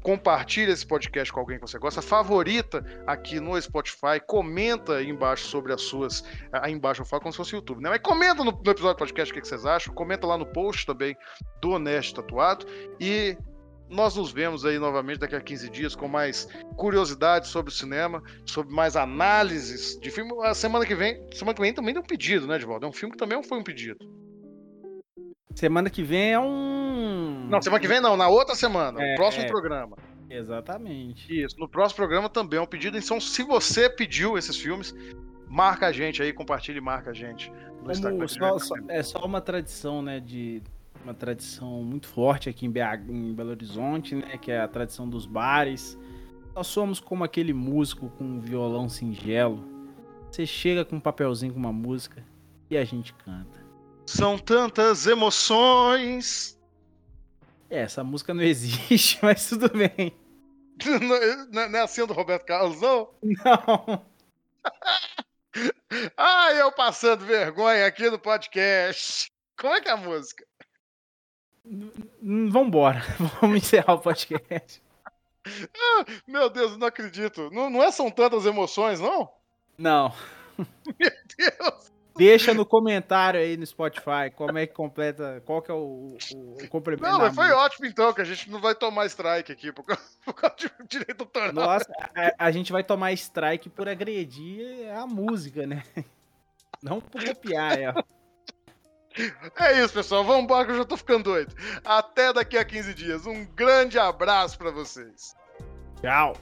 compartilha esse podcast com alguém que você gosta, favorita aqui no Spotify, comenta aí embaixo sobre as suas. Aí embaixo eu falo como se fosse YouTube, né? Mas comenta no, no episódio do podcast o que, que vocês acham, comenta lá no post também do Honesto Tatuado. E nós nos vemos aí novamente daqui a 15 dias com mais curiosidades sobre o cinema, sobre mais análises de filme. A semana que vem, semana que vem também tem um pedido, né, Edvaldo? É um filme que também foi um pedido. Semana que vem é um. Não, semana que vem não, na outra semana, é, no próximo é... programa. Exatamente. Isso, no próximo programa também é um pedido. Então, se você pediu esses filmes, marca a gente aí, compartilha e marca a gente no Instagram. Só, só, é só uma tradição, né, de uma tradição muito forte aqui em, BH, em Belo Horizonte, né, que é a tradição dos bares. Nós somos como aquele músico com um violão singelo. Você chega com um papelzinho com uma música e a gente canta. São tantas emoções. É, essa música não existe, [LAUGHS] mas tudo bem. Não, não é assim do Roberto Carlos, não? Não. [LAUGHS] Ai, eu passando vergonha aqui no podcast. Como é que é a música? Vambora, [LAUGHS] vamos encerrar o podcast. Ah, meu Deus, não acredito. Não, não é são tantas emoções, não? Não. Meu Deus. Deixa no comentário aí no Spotify como é que completa, qual que é o, o, o complemento. Não, mas foi ótimo então, que a gente não vai tomar strike aqui por causa, [LAUGHS] por causa de direito autoral. Nossa, a, a, gente vai tomar strike por agredir a música, né? [LAUGHS] Não por copiar ela. É isso, pessoal. Vamos embora que eu já tô ficando doido. Até daqui a 15 dias. Um grande abraço para vocês. Tchau.